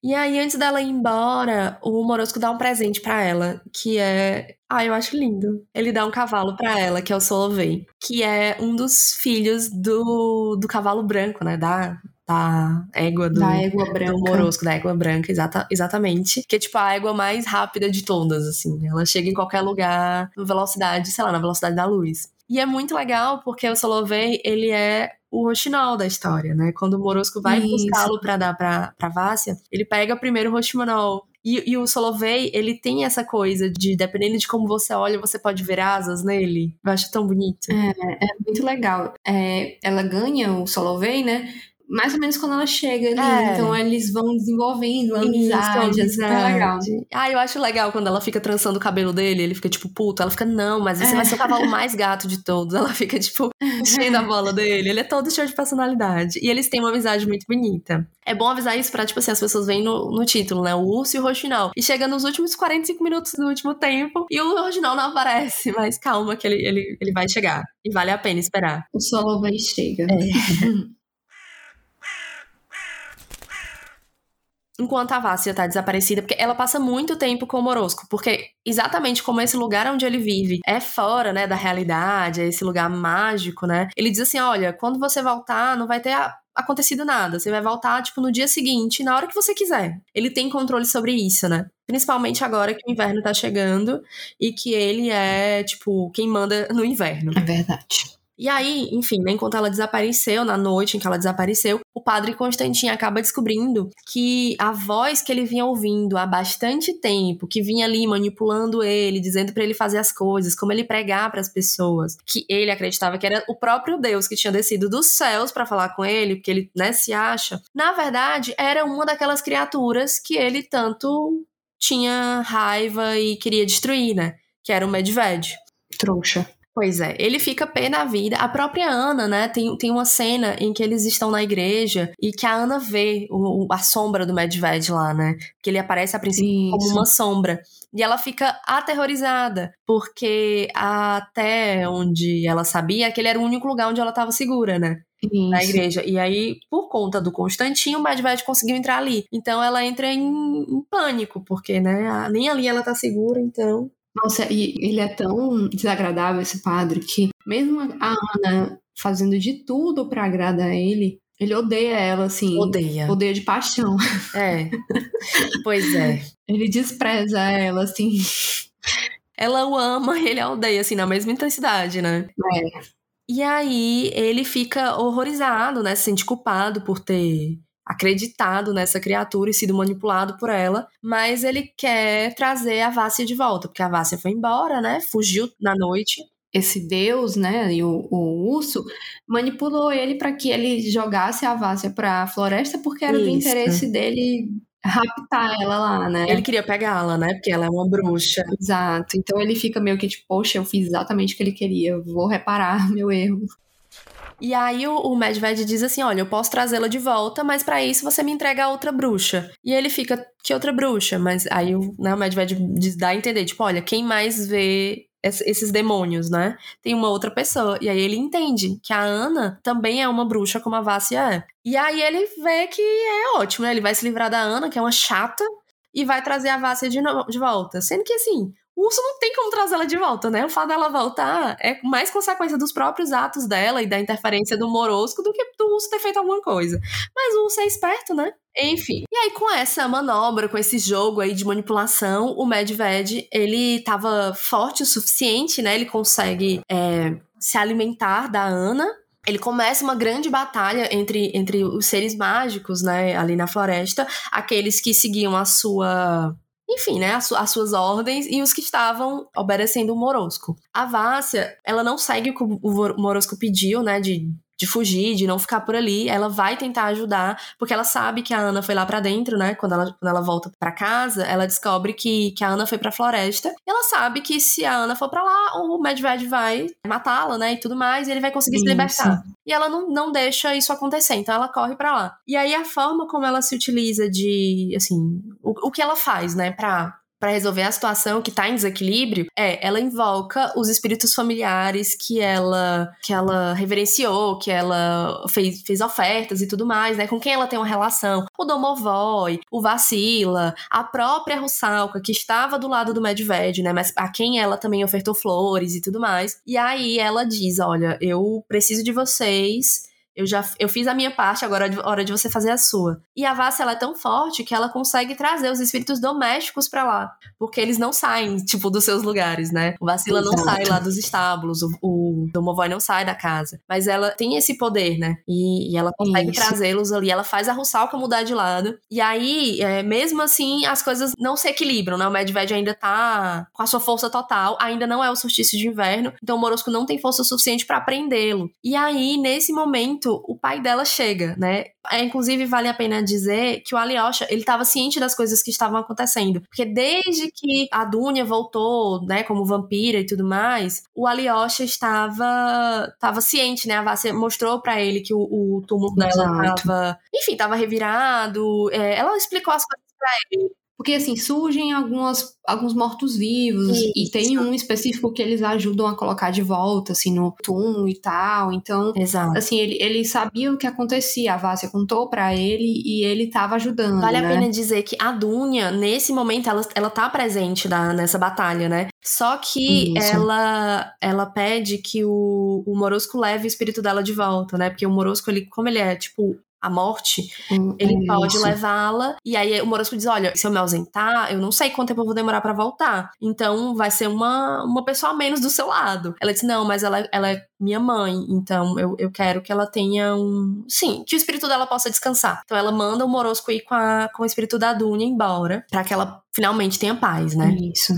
E aí, antes dela ir embora, o Morosco dá um presente para ela, que é. Ah, eu acho lindo. Ele dá um cavalo para ela, que é o Solovei, que é um dos filhos do, do cavalo branco, né? Da, da égua do, da égua branca. do Morosco, da égua branca, exata, exatamente. Que é tipo a égua mais rápida de todas, assim. Ela chega em qualquer lugar, na velocidade, sei lá, na velocidade da luz. E é muito legal porque o Solovei, ele é o roxinol da história, né? Quando o Morosco vai buscá-lo para dar pra, pra Vássia, ele pega primeiro o roxinol. E, e, o Solovei, ele tem essa coisa de, dependendo de como você olha, você pode ver asas nele. Eu acho tão bonito. É, é muito legal. É, ela ganha o Solovei, né? Mais ou menos quando ela chega ali. É. Então eles vão desenvolvendo amizade, é super legal. Ah, eu acho legal quando ela fica trançando o cabelo dele, ele fica tipo, puta, ela fica, não, mas esse é. vai ser o cavalo mais gato de todos. Ela fica, tipo, cheia da bola dele. Ele é todo cheio de personalidade. E eles têm uma amizade muito bonita. É bom avisar isso pra, tipo assim, as pessoas veem no, no título, né? O urso e o roxinol. E chega nos últimos 45 minutos do último tempo e o roxinol não aparece. Mas calma que ele, ele, ele vai chegar. E vale a pena esperar. O solo vai chega. É. enquanto a Vássia tá desaparecida, porque ela passa muito tempo com o Morosco, porque exatamente como esse lugar onde ele vive é fora, né, da realidade, é esse lugar mágico, né? Ele diz assim, olha, quando você voltar, não vai ter acontecido nada, você vai voltar, tipo, no dia seguinte, na hora que você quiser. Ele tem controle sobre isso, né? principalmente agora que o inverno tá chegando e que ele é, tipo, quem manda no inverno. É verdade. E aí, enfim, né, enquanto ela desapareceu, na noite em que ela desapareceu, o padre Constantin acaba descobrindo que a voz que ele vinha ouvindo há bastante tempo, que vinha ali manipulando ele, dizendo para ele fazer as coisas, como ele pregar para as pessoas, que ele acreditava que era o próprio Deus que tinha descido dos céus para falar com ele, porque ele, né, se acha. Na verdade, era uma daquelas criaturas que ele tanto tinha raiva e queria destruir, né? Que era o Medved. Trouxa. Pois é, ele fica pé na vida. A própria Ana, né, tem, tem uma cena em que eles estão na igreja e que a Ana vê o, a sombra do Medved lá, né? Que ele aparece a princípio Isso. como uma sombra. E ela fica aterrorizada, porque até onde ela sabia, aquele era o único lugar onde ela estava segura, né? Isso. Na igreja. E aí, por conta do Constantinho, o Medved conseguiu entrar ali. Então ela entra em, em pânico, porque, né, nem ali ela tá segura, então nossa, e ele é tão desagradável, esse padre, que mesmo a Ana fazendo de tudo para agradar ele, ele odeia ela, assim. Odeia. Odeia de paixão. É. pois é. Ele despreza ela, assim. Ela o ama e ele a odeia, assim, na mesma intensidade, né? É. E aí ele fica horrorizado, né? Se sente culpado por ter acreditado nessa criatura e sido manipulado por ela, mas ele quer trazer a Vácia de volta, porque a Vácia foi embora, né? Fugiu na noite. Esse deus, né, e o, o urso, manipulou ele para que ele jogasse a Vácia para a floresta, porque era Isso. do interesse dele raptar ela lá, né? Ele queria pegá-la, né? Porque ela é uma bruxa. Exato. Então ele fica meio que tipo, poxa, eu fiz exatamente o que ele queria, vou reparar meu erro. E aí o, o Medved diz assim: Olha, eu posso trazê-la de volta, mas para isso você me entrega a outra bruxa. E ele fica: Que outra bruxa? Mas aí o, né, o Medved diz, dá a entender: Tipo, olha, quem mais vê esses demônios, né? Tem uma outra pessoa. E aí ele entende que a Ana também é uma bruxa como a Vassia é. E aí ele vê que é ótimo, né? Ele vai se livrar da Ana, que é uma chata, e vai trazer a Vassia de, de volta. Sendo que assim, o urso não tem como trazê-la de volta, né? O fato dela voltar é mais consequência dos próprios atos dela e da interferência do Morosco do que do urso ter feito alguma coisa. Mas o urso é esperto, né? Enfim. E aí, com essa manobra, com esse jogo aí de manipulação, o Medved, ele tava forte o suficiente, né? Ele consegue é, se alimentar da Ana, ele começa uma grande batalha entre, entre os seres mágicos, né, ali na floresta, aqueles que seguiam a sua enfim, né, as, as, suas ordens e os que estavam obedecendo o Morosco. A Vássia, ela não segue o que o Morosco pediu, né, de de fugir, de não ficar por ali. Ela vai tentar ajudar, porque ela sabe que a Ana foi lá para dentro, né? Quando ela, quando ela volta para casa, ela descobre que, que a Ana foi pra floresta. E ela sabe que se a Ana for para lá, o Medved vai matá-la, né? E tudo mais, e ele vai conseguir isso. se libertar. E ela não, não deixa isso acontecer, então ela corre para lá. E aí a forma como ela se utiliza de, assim, o, o que ela faz, né, pra para resolver a situação que tá em desequilíbrio, é, ela invoca os espíritos familiares que ela que ela reverenciou, que ela fez, fez ofertas e tudo mais, né? Com quem ela tem uma relação. O Domovoy, o Vacila, a própria Russalka, que estava do lado do Medved, né? Mas a quem ela também ofertou flores e tudo mais. E aí ela diz: Olha, eu preciso de vocês eu já eu fiz a minha parte, agora é hora de você fazer a sua. E a Vassa ela é tão forte que ela consegue trazer os espíritos domésticos para lá, porque eles não saem tipo dos seus lugares, né? O Vacila não sai lá dos estábulos, o, o Domovoy não sai da casa, mas ela tem esse poder, né? E, e ela consegue trazê-los ali, ela faz a Russalka mudar de lado. E aí, é, mesmo assim, as coisas não se equilibram, né? O Medved ainda tá com a sua força total, ainda não é o solstício de inverno, então o Morosco não tem força suficiente para prendê-lo. E aí, nesse momento o pai dela chega, né? É, inclusive, vale a pena dizer que o Alyosha, ele estava ciente das coisas que estavam acontecendo. Porque desde que a Dunya voltou, né, como vampira e tudo mais, o Alyosha estava, estava ciente, né? A Vassia mostrou para ele que o, o túmulo dela estava, enfim, estava revirado. É, ela explicou as coisas pra ele. Porque, assim, surgem algumas, alguns mortos-vivos, e tem um específico que eles ajudam a colocar de volta, assim, no túmulo e tal. Então, Exato. assim, ele, ele sabia o que acontecia. A Vássia contou para ele e ele tava ajudando. Vale né? a pena dizer que a Dunya, nesse momento, ela, ela tá presente da, nessa batalha, né? Só que ela ela pede que o, o Morosco leve o espírito dela de volta, né? Porque o Morosco, ele, como ele é, tipo, a morte, hum, ele é pode levá-la. E aí o Morosco diz: Olha, se eu me ausentar, eu não sei quanto tempo eu vou demorar para voltar. Então vai ser uma, uma pessoa a menos do seu lado. Ela diz: Não, mas ela, ela é minha mãe, então eu, eu quero que ela tenha um. Sim, que o espírito dela possa descansar. Então ela manda o Morosco ir com, a, com o espírito da Dunya embora, para que ela finalmente tenha paz, né? Isso.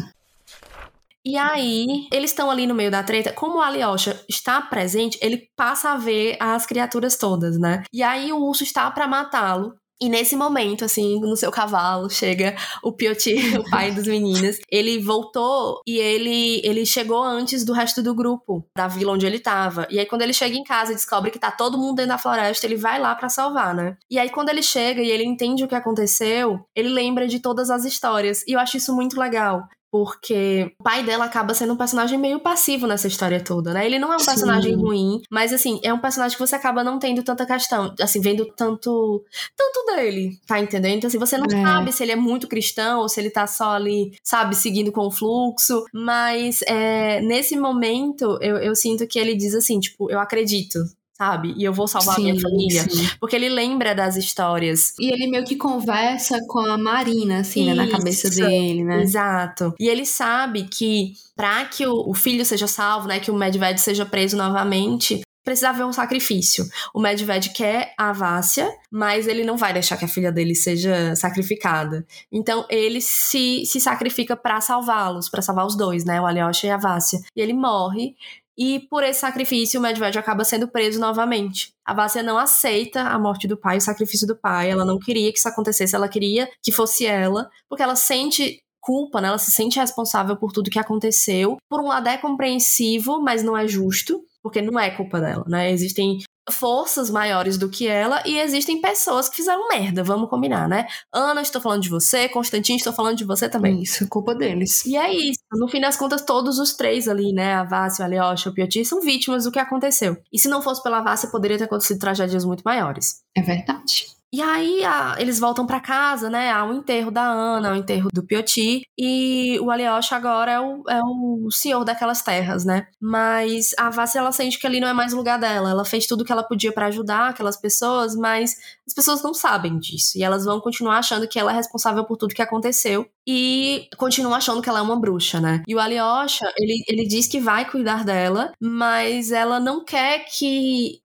E aí, eles estão ali no meio da treta. Como o Alyosha está presente, ele passa a ver as criaturas todas, né? E aí o urso está para matá-lo. E nesse momento, assim, no seu cavalo, chega o Pioti, o pai dos meninos. Ele voltou e ele, ele chegou antes do resto do grupo, da vila onde ele tava. E aí, quando ele chega em casa e descobre que tá todo mundo dentro da floresta, ele vai lá para salvar, né? E aí, quando ele chega e ele entende o que aconteceu, ele lembra de todas as histórias. E eu acho isso muito legal porque o pai dela acaba sendo um personagem meio passivo nessa história toda, né? Ele não é um Sim. personagem ruim, mas assim, é um personagem que você acaba não tendo tanta questão, assim, vendo tanto tanto dele, tá entendendo? Então assim, você não é. sabe se ele é muito cristão ou se ele tá só ali, sabe, seguindo com o fluxo, mas é, nesse momento eu, eu sinto que ele diz assim, tipo, eu acredito, sabe? E eu vou salvar sim, a minha família. Sim. Porque ele lembra das histórias. E ele meio que conversa com a Marina, assim, né, na cabeça dele, né? Exato. E ele sabe que para que o, o, filho seja salvo, né, que o Medved seja preso novamente, precisa haver um sacrifício. O Medved quer a Vássia, mas ele não vai deixar que a filha dele seja sacrificada. Então ele se, se sacrifica para salvá-los, para salvar os dois, né, o Alyosha e a Vássia. E ele morre e por esse sacrifício, o Medved acaba sendo preso novamente. A Vássia não aceita a morte do pai, o sacrifício do pai. Ela não queria que isso acontecesse, ela queria que fosse ela, porque ela sente culpa, né? Ela se sente responsável por tudo que aconteceu. Por um lado é compreensivo, mas não é justo, porque não é culpa dela, né? Existem forças maiores do que ela e existem pessoas que fizeram merda, vamos combinar, né? Ana, estou falando de você, Constantino, estou falando de você também. Isso, culpa deles. E é isso. No fim das contas, todos os três ali, né? A Vássia, o Alyosha, o Pioti, são vítimas do que aconteceu. E se não fosse pela Vássia, poderia ter acontecido tragédias muito maiores. É verdade. E aí a, eles voltam para casa, né? Há o um enterro da Ana, o um enterro do Pioti. E o Alyosha agora é o, é o senhor daquelas terras, né? Mas a Vassi, ela sente que ali não é mais o lugar dela. Ela fez tudo que ela podia para ajudar aquelas pessoas, mas as pessoas não sabem disso. E elas vão continuar achando que ela é responsável por tudo que aconteceu. E continuam achando que ela é uma bruxa, né? E o Alyosha, ele, ele diz que vai cuidar dela, mas ela não quer que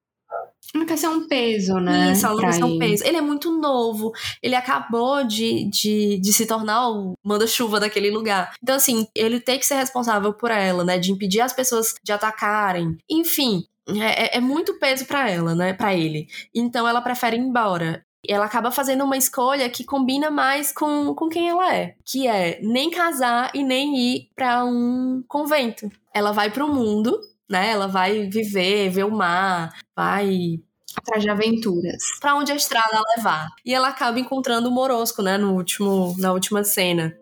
não quer ser um peso, né? Isso, não quer ser um peso. Ele é muito novo. Ele acabou de, de, de se tornar o manda-chuva daquele lugar. Então, assim, ele tem que ser responsável por ela, né? De impedir as pessoas de atacarem. Enfim, é, é, é muito peso para ela, né? Para ele. Então, ela prefere ir embora ela acaba fazendo uma escolha que combina mais com, com quem ela é, que é nem casar e nem ir para um convento. Ela vai para o mundo, né? Ela vai viver, ver o mar, vai atrás de aventuras. Para onde a estrada levar. E ela acaba encontrando o Morosco, né, no último, na última cena.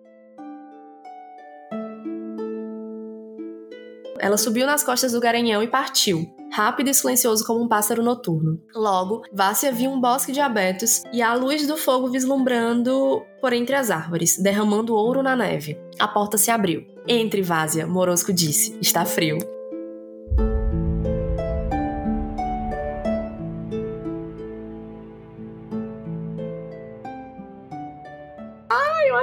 Ela subiu nas costas do garanhão e partiu, rápido e silencioso como um pássaro noturno. Logo, Vássia viu um bosque de abetos e a luz do fogo vislumbrando por entre as árvores, derramando ouro na neve. A porta se abriu. Entre, Vásia, Morosco disse. Está frio.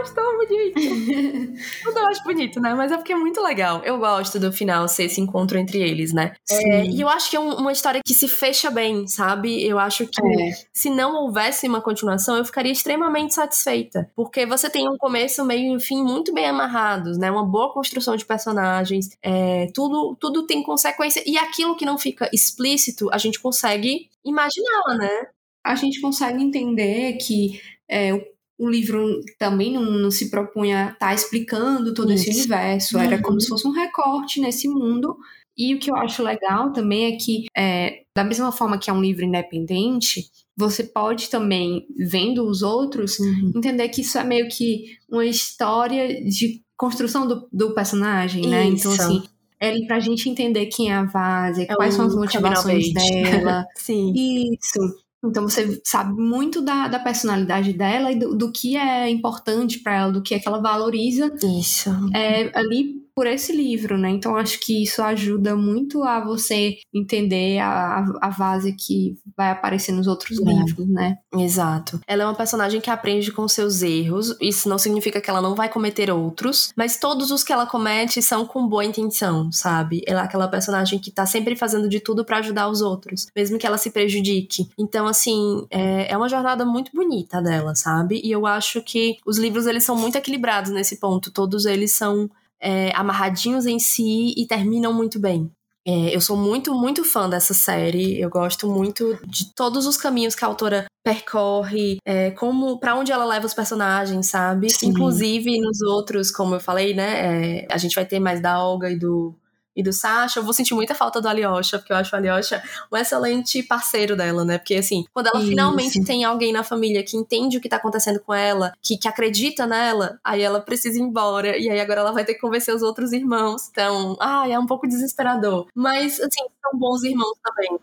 Acho tão bonito. Tudo eu acho bonito, né? Mas é porque é muito legal. Eu gosto do final ser esse encontro entre eles, né? É, e eu acho que é um, uma história que se fecha bem, sabe? Eu acho que é. se não houvesse uma continuação, eu ficaria extremamente satisfeita. Porque você tem um começo, meio e fim muito bem amarrados, né? Uma boa construção de personagens. É, tudo, tudo tem consequência. E aquilo que não fica explícito, a gente consegue imaginar, né? A gente consegue entender que é, o livro também não, não se propunha estar tá explicando todo Isso. esse universo, era uhum. como se fosse um recorte nesse mundo. E o que eu acho legal também é que, é, da mesma forma que é um livro independente, você pode também, vendo os outros, uhum. entender que isso é meio que uma história de construção do, do personagem, né? Então, isso. Então, assim, é pra gente entender quem é a Vase, é quais são as motivações dela. Sim. Isso. Então você sabe muito da, da personalidade dela e do, do que é importante para ela, do que é que ela valoriza. Isso. É, ali por esse livro, né? Então acho que isso ajuda muito a você entender a, a base que vai aparecer nos outros é. livros, né? Exato. Ela é uma personagem que aprende com seus erros. Isso não significa que ela não vai cometer outros, mas todos os que ela comete são com boa intenção, sabe? Ela é aquela personagem que tá sempre fazendo de tudo para ajudar os outros, mesmo que ela se prejudique. Então, assim, é, é uma jornada muito bonita dela, sabe? E eu acho que os livros eles são muito equilibrados nesse ponto. Todos eles são é, amarradinhos em si e terminam muito bem. É, eu sou muito, muito fã dessa série. Eu gosto muito de todos os caminhos que a autora percorre, é, como para onde ela leva os personagens, sabe? Sim. Inclusive nos outros, como eu falei, né? É, a gente vai ter mais da Olga e do e do Sasha, eu vou sentir muita falta do Alyosha, porque eu acho o Alyosha um excelente parceiro dela, né? Porque, assim, quando ela Isso. finalmente tem alguém na família que entende o que tá acontecendo com ela, que, que acredita nela, aí ela precisa ir embora, e aí agora ela vai ter que convencer os outros irmãos. Então, ah, é um pouco desesperador. Mas, assim, são bons irmãos também.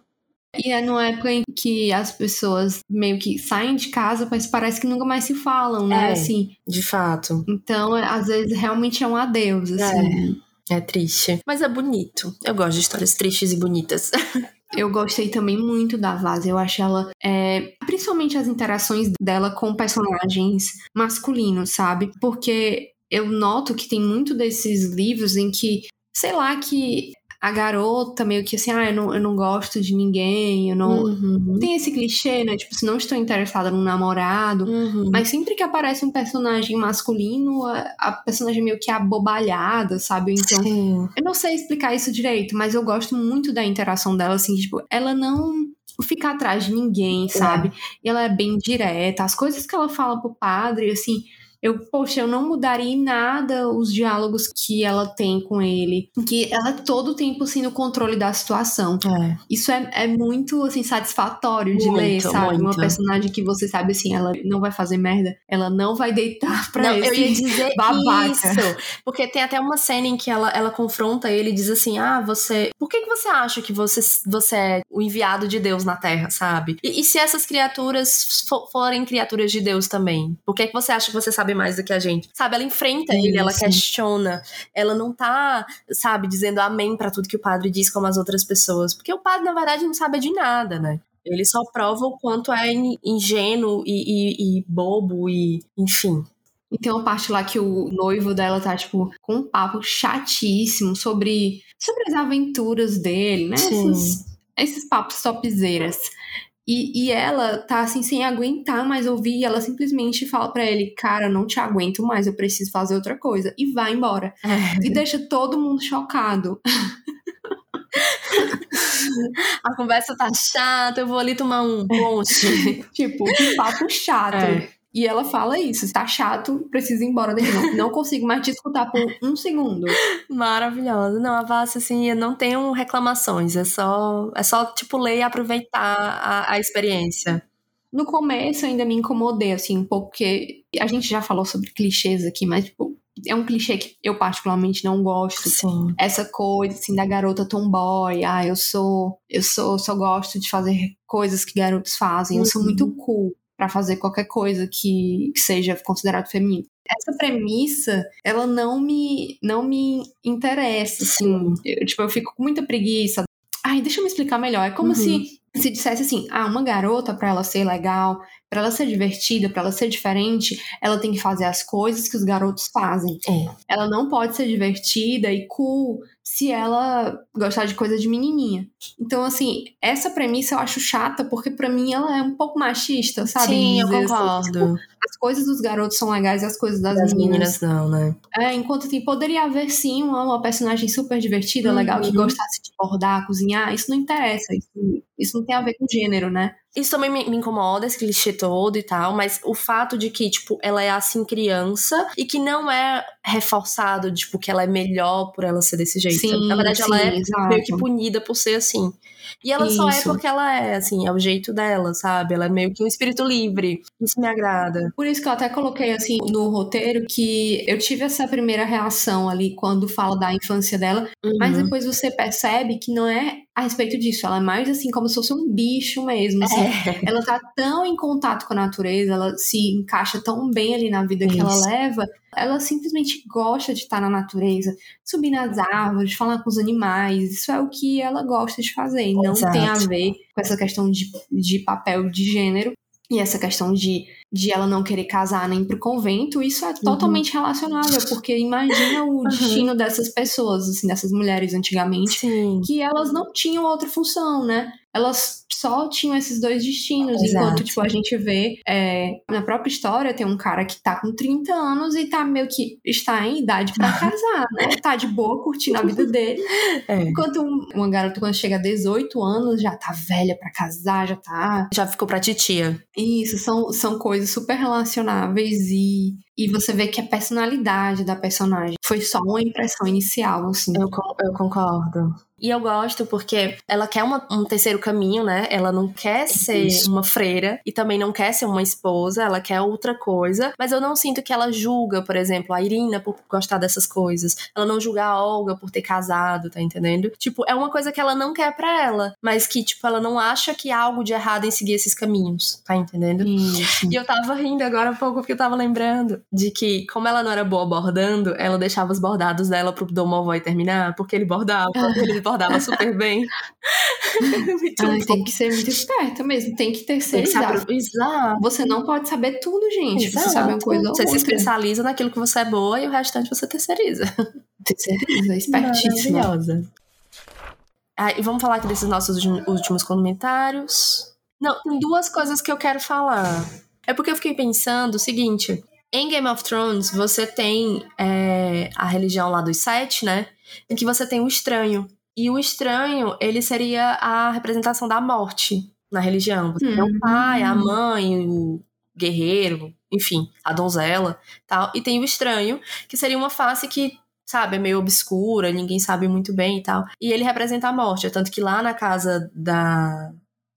E é numa época em que as pessoas meio que saem de casa, mas parece que nunca mais se falam, né? É, assim. De fato. Então, às vezes, realmente é um adeus, assim. É. É triste. Mas é bonito. Eu gosto de histórias tristes e bonitas. Eu gostei também muito da Vaz. Eu acho ela. É, principalmente as interações dela com personagens masculinos, sabe? Porque eu noto que tem muito desses livros em que, sei lá, que a garota meio que assim, ah, eu não, eu não gosto de ninguém, eu não. Uhum. Tem esse clichê, né? Tipo, se não estou interessada num namorado. Uhum. Mas sempre que aparece um personagem masculino, a, a personagem meio que é abobalhada, sabe? Então, Sim. eu não sei explicar isso direito, mas eu gosto muito da interação dela, assim, tipo, ela não fica atrás de ninguém, é. sabe? É. E ela é bem direta. As coisas que ela fala pro padre, assim, eu, poxa, eu não mudaria em nada os diálogos que ela tem com ele. Que ela todo o tempo assim no controle da situação. É. Isso é, é muito assim satisfatório de muito, ler, sabe? Muito. Uma personagem que você sabe assim, ela não vai fazer merda, ela não vai deitar pra não, esse eu ia dizer babaca. Isso. Porque tem até uma cena em que ela, ela confronta ele e diz assim: "Ah, você, por que que você acha que você você é o enviado de Deus na Terra, sabe? E, e se essas criaturas for, forem criaturas de Deus também? Por que que você acha que você sabe sabe mais do que a gente. Sabe, ela enfrenta ele, ela questiona. Ela não tá, sabe, dizendo amém para tudo que o padre diz como as outras pessoas. Porque o padre, na verdade, não sabe de nada, né? Ele só prova o quanto é ingênuo e, e, e bobo e, enfim. E tem uma parte lá que o noivo dela tá, tipo, com um papo chatíssimo sobre, sobre as aventuras dele, né? Esses, esses papos topzeiras. E, e ela tá assim, sem aguentar mais ouvir, e ela simplesmente fala para ele: Cara, não te aguento mais, eu preciso fazer outra coisa. E vai embora. É. E deixa todo mundo chocado. A conversa tá chata, eu vou ali tomar um ponche. tipo, que papo chato. É. E ela fala isso, tá chato, preciso ir embora daqui. Não, não consigo mais te escutar por um segundo. Maravilhosa. Não, a Vassi, assim, eu não tenho reclamações. É só, é só tipo, ler e aproveitar a, a experiência. No começo ainda me incomodei, assim, um pouco, porque a gente já falou sobre clichês aqui, mas, tipo, é um clichê que eu particularmente não gosto. Sim. Essa coisa assim da garota tomboy, ah, eu sou, eu sou, só gosto de fazer coisas que garotos fazem, eu sou muito uhum. cool para fazer qualquer coisa que, que seja considerado feminino. Essa premissa, ela não me não me interessa, assim. Eu, tipo, eu fico com muita preguiça. Ai, deixa eu me explicar melhor. É como uhum. se se dissesse assim, ah, uma garota para ela ser legal, para ela ser divertida, para ela ser diferente, ela tem que fazer as coisas que os garotos fazem. É. Ela não pode ser divertida e cool se ela gostar de coisa de menininha. Então, assim, essa premissa eu acho chata, porque para mim ela é um pouco machista, sabe? Sim, eu concordo. Assim, tipo, as coisas dos garotos são legais e as coisas das, das meninas, meninas, não, né? É, enquanto assim, poderia haver sim uma, uma personagem super divertida, uhum. legal, que gostasse de bordar, cozinhar, isso não interessa, isso, isso não tem a ver com gênero, né? Isso também me, me, incomoda, esse clichê todo e tal, mas o fato de que, tipo, ela é assim criança e que não é reforçado, tipo, que ela é melhor por ela ser desse jeito. Sim, Na verdade, sim, ela é exato. meio que punida por ser assim. E ela Isso. só é porque ela é, assim, é o jeito dela, sabe? Ela é meio que um espírito livre. Isso me agrada. Por isso que eu até coloquei, assim, no roteiro que eu tive essa primeira reação ali quando fala da infância dela, uhum. mas depois você percebe que não é a respeito disso. Ela é mais assim, como se fosse um bicho mesmo, assim, é. ela tá tão em contato com a natureza, ela se encaixa tão bem ali na vida Isso. que ela leva, ela simplesmente gosta de estar na natureza, subir nas árvores, falar com os animais, isso é o que ela gosta de fazer, não Exato. tem a ver com essa questão de, de papel de gênero e essa questão de de ela não querer casar nem pro convento, isso é uhum. totalmente uhum. relacionável, porque imagina o uhum. destino dessas pessoas, assim, dessas mulheres antigamente, Sim. que elas não tinham outra função, né? Elas só tinham esses dois destinos, Exato. enquanto, tipo, a gente vê é, na própria história, tem um cara que tá com 30 anos e tá meio que está em idade para casar, né? Tá de boa, curtindo a vida dele. É. Enquanto uma garota, quando chega a 18 anos, já tá velha para casar, já tá... Já ficou pra titia. Isso, são, são coisas coisas super relacionáveis e, e você vê que a personalidade da personagem foi só uma impressão inicial, assim. Eu, eu concordo. E eu gosto porque ela quer uma, um terceiro caminho, né? Ela não quer ser Isso. uma freira e também não quer ser uma esposa, ela quer outra coisa. Mas eu não sinto que ela julga, por exemplo, a Irina por gostar dessas coisas. Ela não julga a Olga por ter casado, tá entendendo? Tipo, é uma coisa que ela não quer para ela, mas que, tipo, ela não acha que há algo de errado em seguir esses caminhos, tá entendendo? Isso. E eu tava rindo agora há pouco porque eu tava lembrando de que, como ela não era boa bordando, ela deixava os bordados dela pro Domovoy terminar, porque ele bordava, ele bordava super bem. Ai, tem que ser muito esperta mesmo, tem que terceirizar. Exato. Você não pode saber tudo, gente. Exato. Você sabe uma coisa Você se especializa naquilo que você é boa e o restante você terceiriza. Terceiriza, espertíssima. Maravilhosa. Ah, e vamos falar aqui desses nossos últimos comentários. Não, tem duas coisas que eu quero falar. É porque eu fiquei pensando o seguinte: em Game of Thrones, você tem é, a religião lá dos sete, né? Em que você tem o estranho. E o estranho, ele seria a representação da morte na religião. Você tem o pai, a mãe, o guerreiro, enfim, a donzela, tal. E tem o estranho, que seria uma face que sabe, é meio obscura, ninguém sabe muito bem e tal. E ele representa a morte, tanto que lá na casa da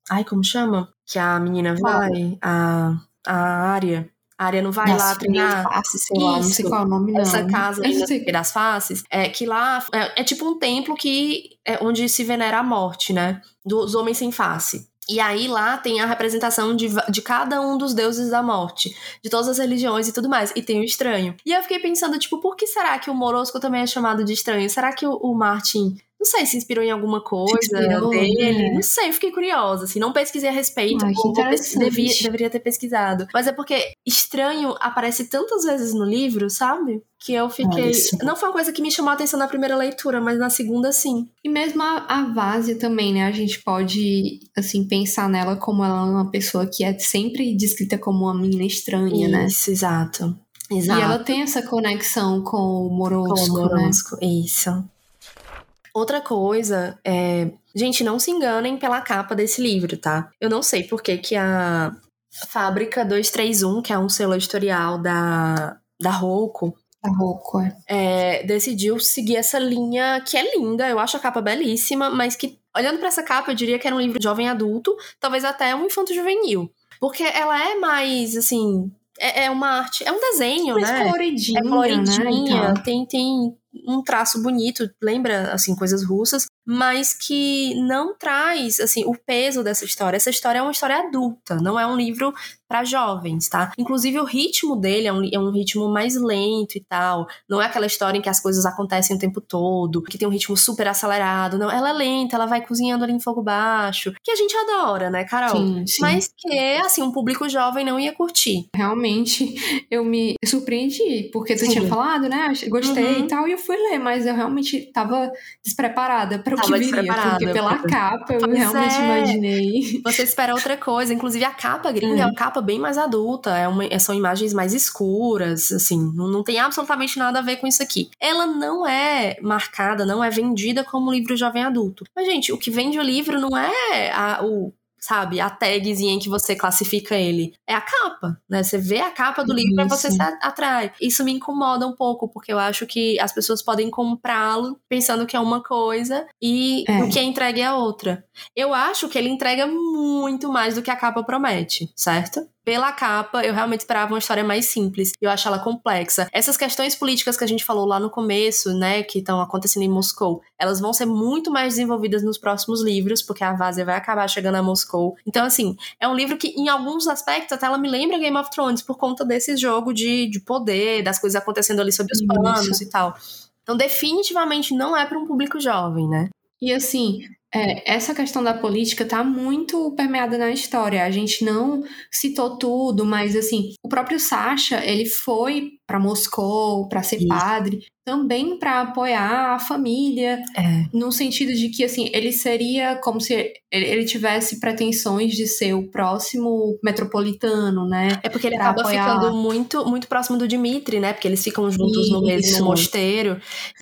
Ai, como chama? Que a menina vai, a a área a área não vai das lá treinar. Faces, sei lá, não sei qual é o nome não. Essa casa das faces, é que lá é, é tipo um templo que é onde se venera a morte, né? Dos homens sem face. E aí lá tem a representação de, de cada um dos deuses da morte, de todas as religiões e tudo mais. E tem o estranho. E eu fiquei pensando, tipo, por que será que o Morosco também é chamado de estranho? Será que o, o Martin não sei, se inspirou em alguma coisa inspirou, dele. Né? Não sei, eu fiquei curiosa, assim, não pesquisei a respeito. Ai, que devia, deveria ter pesquisado. Mas é porque estranho aparece tantas vezes no livro, sabe? Que eu fiquei. não foi uma coisa que me chamou a atenção na primeira leitura, mas na segunda, sim. E mesmo a, a Vase também, né? A gente pode, assim, pensar nela como ela é uma pessoa que é sempre descrita como uma menina estranha, Isso, né? Isso, exato. Exato. E ela tem essa conexão com o Morosco, com o Morosco, né? Isso. Outra coisa é. Gente, não se enganem pela capa desse livro, tá? Eu não sei por que, que a Fábrica 231, que é um selo editorial da, da Roku, a Roku, é. é. decidiu seguir essa linha que é linda, eu acho a capa belíssima, mas que, olhando para essa capa, eu diria que era um livro de jovem adulto, talvez até um infanto juvenil. Porque ela é mais, assim, é, é uma arte, é um desenho, mais né? Coloridinha, é coloridinha, né? Então. tem, tem um traço bonito, lembra, assim, coisas russas, mas que não traz, assim, o peso dessa história. Essa história é uma história adulta, não é um livro para jovens, tá? Inclusive o ritmo dele é um, é um ritmo mais lento e tal. Não é aquela história em que as coisas acontecem o tempo todo, que tem um ritmo super acelerado. Não, ela é lenta, ela vai cozinhando ali em fogo baixo, que a gente adora, né, Carol? Sim, sim. Mas que, assim, um público jovem não ia curtir. Realmente, eu me surpreendi, porque tu sim. tinha falado, né? Gostei uhum. e tal, e eu fui ler, mas eu realmente tava despreparada para o que viria, porque pela capa eu pois realmente é. imaginei. Você espera outra coisa, inclusive a capa gringa é, é uma capa bem mais adulta, é uma, são imagens mais escuras, assim, não, não tem absolutamente nada a ver com isso aqui. Ela não é marcada, não é vendida como livro jovem adulto. Mas, gente, o que vende o livro não é a, o sabe, a tagzinha em que você classifica ele. É a capa, né? Você vê a capa do livro e você se atrai. Isso me incomoda um pouco, porque eu acho que as pessoas podem comprá-lo pensando que é uma coisa e é. o que é entregue é outra. Eu acho que ele entrega muito mais do que a capa promete, certo? Pela capa, eu realmente esperava uma história mais simples. Eu acho ela complexa. Essas questões políticas que a gente falou lá no começo, né, que estão acontecendo em Moscou, elas vão ser muito mais desenvolvidas nos próximos livros, porque a Várzea vai acabar chegando a Moscou. Então, assim, é um livro que, em alguns aspectos, até ela me lembra Game of Thrones, por conta desse jogo de, de poder, das coisas acontecendo ali sobre os panos e tal. Então, definitivamente não é para um público jovem, né? E assim, é, essa questão da política está muito permeada na história. A gente não citou tudo, mas assim, o próprio Sasha, ele foi para Moscou para ser Isso. padre, também para apoiar a família, é. no sentido de que assim, ele seria como se ele tivesse pretensões de ser o próximo metropolitano, né? É porque ele acaba apoiar... ficando muito muito próximo do Dmitri, né? Porque eles ficam juntos Isso. no mesmo mosteiro.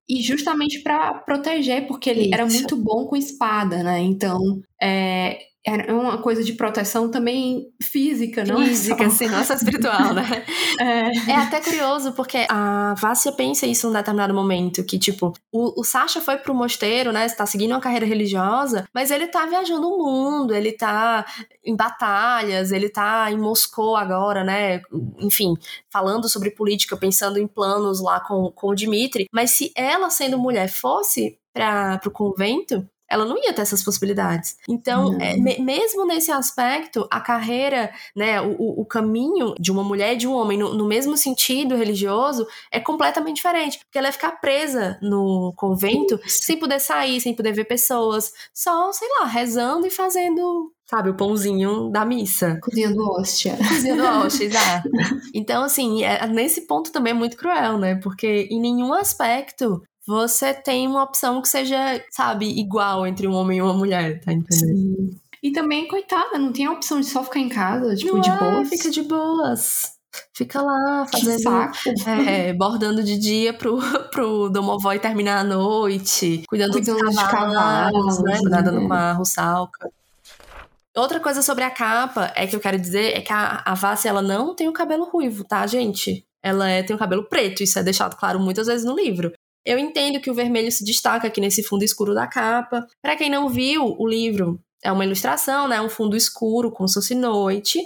E justamente para proteger, porque ele Isso. era muito bom com espada, né? Então, é, era uma coisa de proteção também física, não física, é só... sim, não é só espiritual, né? é. é. até curioso, porque a Vássia pensa isso num determinado momento, que, tipo, o, o Sasha foi pro mosteiro, né, está seguindo uma carreira religiosa, mas ele tá viajando o mundo, ele tá em batalhas, ele tá em Moscou agora, né, enfim, falando sobre política, pensando em planos lá com, com o Dmitri, mas se ela, sendo mulher, fosse para pro convento, ela não ia ter essas possibilidades. Então, é, me, mesmo nesse aspecto, a carreira, né, o, o caminho de uma mulher e de um homem no, no, mesmo sentido religioso é completamente diferente. Porque ela ia ficar presa no convento Isso. sem poder sair, sem poder ver pessoas, só, sei lá, rezando e fazendo sabe, o pãozinho da missa. Cozinhando hóstia. Cozinhando hóstia, exato. Então, assim, é, nesse ponto também é muito cruel, né? Porque em nenhum aspecto você tem uma opção que seja, sabe, igual entre um homem e uma mulher, tá entendendo? Sim. E também, coitada, não tem a opção de só ficar em casa, tipo, não de é, boas. Fica de boas. Fica lá fazendo. É, bordando de dia pro, pro domovoy terminar a noite, cuidando, cuidando dos cavalos, cavalos né? né? Nadando com a russalca. Outra coisa sobre a capa é que eu quero dizer é que a, a Vassi, ela não tem o cabelo ruivo, tá, gente? Ela é, tem o cabelo preto, isso é deixado claro muitas vezes no livro. Eu entendo que o vermelho se destaca aqui nesse fundo escuro da capa. Para quem não viu, o livro é uma ilustração, né? Um fundo escuro, como se fosse noite.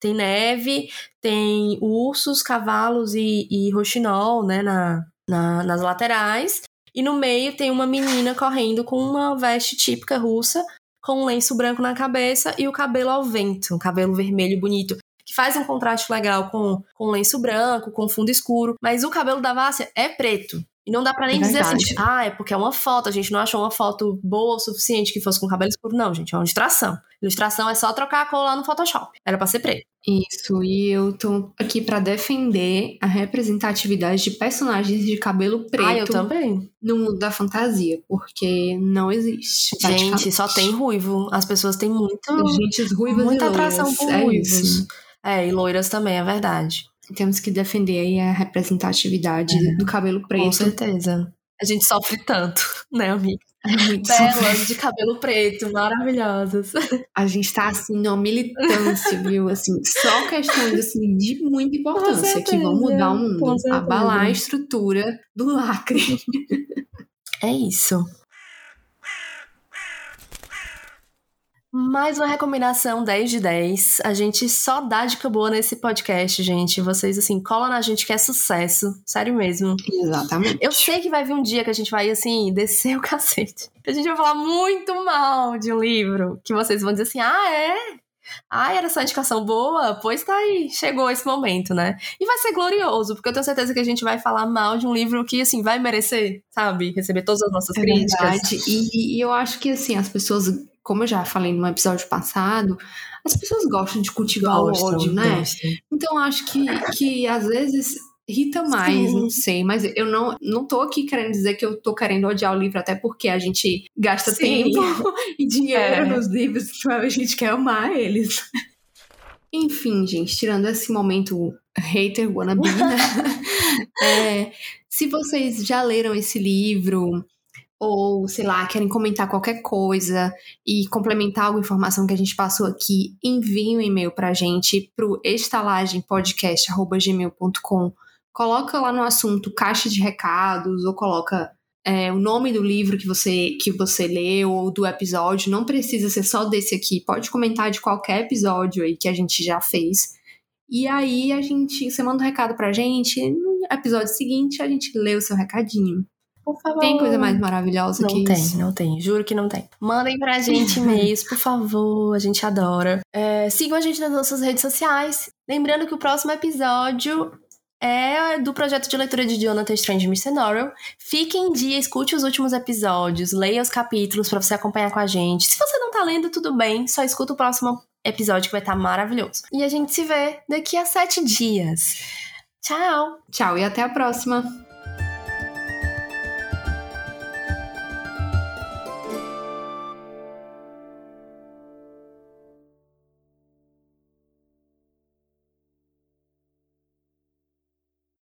Tem neve, tem ursos, cavalos e, e roxinol, né? Na, na, nas laterais. E no meio tem uma menina correndo com uma veste típica russa, com um lenço branco na cabeça e o cabelo ao vento, um cabelo vermelho bonito que faz um contraste legal com, com lenço branco, com fundo escuro, mas o cabelo da Vássia é preto. E não dá para nem é dizer assim, tipo, ah, é porque é uma foto, a gente não achou uma foto boa o suficiente que fosse com cabelo escuro. Não, gente, é uma ilustração. Ilustração é só trocar a cor lá no Photoshop. Era pra ser preto. Isso, e eu tô aqui para defender a representatividade de personagens de cabelo preto. Ah, eu também. No mundo da fantasia, porque não existe. Gente, só tem ruivo. As pessoas têm muito. Gente, ruivas Muita atração por é ruivos. Isso. É, e loiras também, é verdade. Temos que defender aí a representatividade é. do cabelo preto. Com certeza. A gente sofre tanto, né, amiga? É Belas de cabelo preto, maravilhosas. A gente tá assim numa militância, viu? Assim, só questões assim, de muita importância que vão mudar o mundo, abalar a estrutura do lacre. É isso. Mais uma recomendação 10 de 10. A gente só dá dica boa nesse podcast, gente. Vocês, assim, colam na gente que é sucesso. Sério mesmo. Exatamente. Eu sei que vai vir um dia que a gente vai, assim, descer o cacete. A gente vai falar muito mal de um livro. Que vocês vão dizer assim, ah, é? Ah, era só indicação boa? Pois tá aí, chegou esse momento, né? E vai ser glorioso, porque eu tenho certeza que a gente vai falar mal de um livro que, assim, vai merecer, sabe? Receber todas as nossas é críticas. Verdade. E, e eu acho que, assim, as pessoas como eu já falei no episódio passado, as pessoas gostam de cultivar o ódio, né? Gostam. Então acho que, que às vezes irrita mais, Sim. não sei, mas eu não, não tô aqui querendo dizer que eu tô querendo odiar o livro, até porque a gente gasta Sim. tempo e dinheiro é. nos livros, então a gente quer amar eles. Enfim, gente, tirando esse momento hater wannabe, né? é, se vocês já leram esse livro, ou, sei lá, querem comentar qualquer coisa e complementar alguma informação que a gente passou aqui, enviem um e-mail pra gente pro estalagempodcast.gmail.com Coloca lá no assunto caixa de recados ou coloca é, o nome do livro que você, que você leu ou do episódio. Não precisa ser só desse aqui. Pode comentar de qualquer episódio aí que a gente já fez. E aí a gente, você manda um recado pra gente, no episódio seguinte a gente lê o seu recadinho. Por favor. Tem coisa mais maravilhosa não que tem, isso? Não tem, juro que não tem. Mandem pra gente e-mails, por favor, a gente adora. É, sigam a gente nas nossas redes sociais. Lembrando que o próximo episódio é do projeto de leitura de Jonathan Strange Mercenarial. Fique em dia, escute os últimos episódios, leia os capítulos para você acompanhar com a gente. Se você não tá lendo, tudo bem, só escuta o próximo episódio que vai estar tá maravilhoso. E a gente se vê daqui a sete dias. Tchau! Tchau e até a próxima!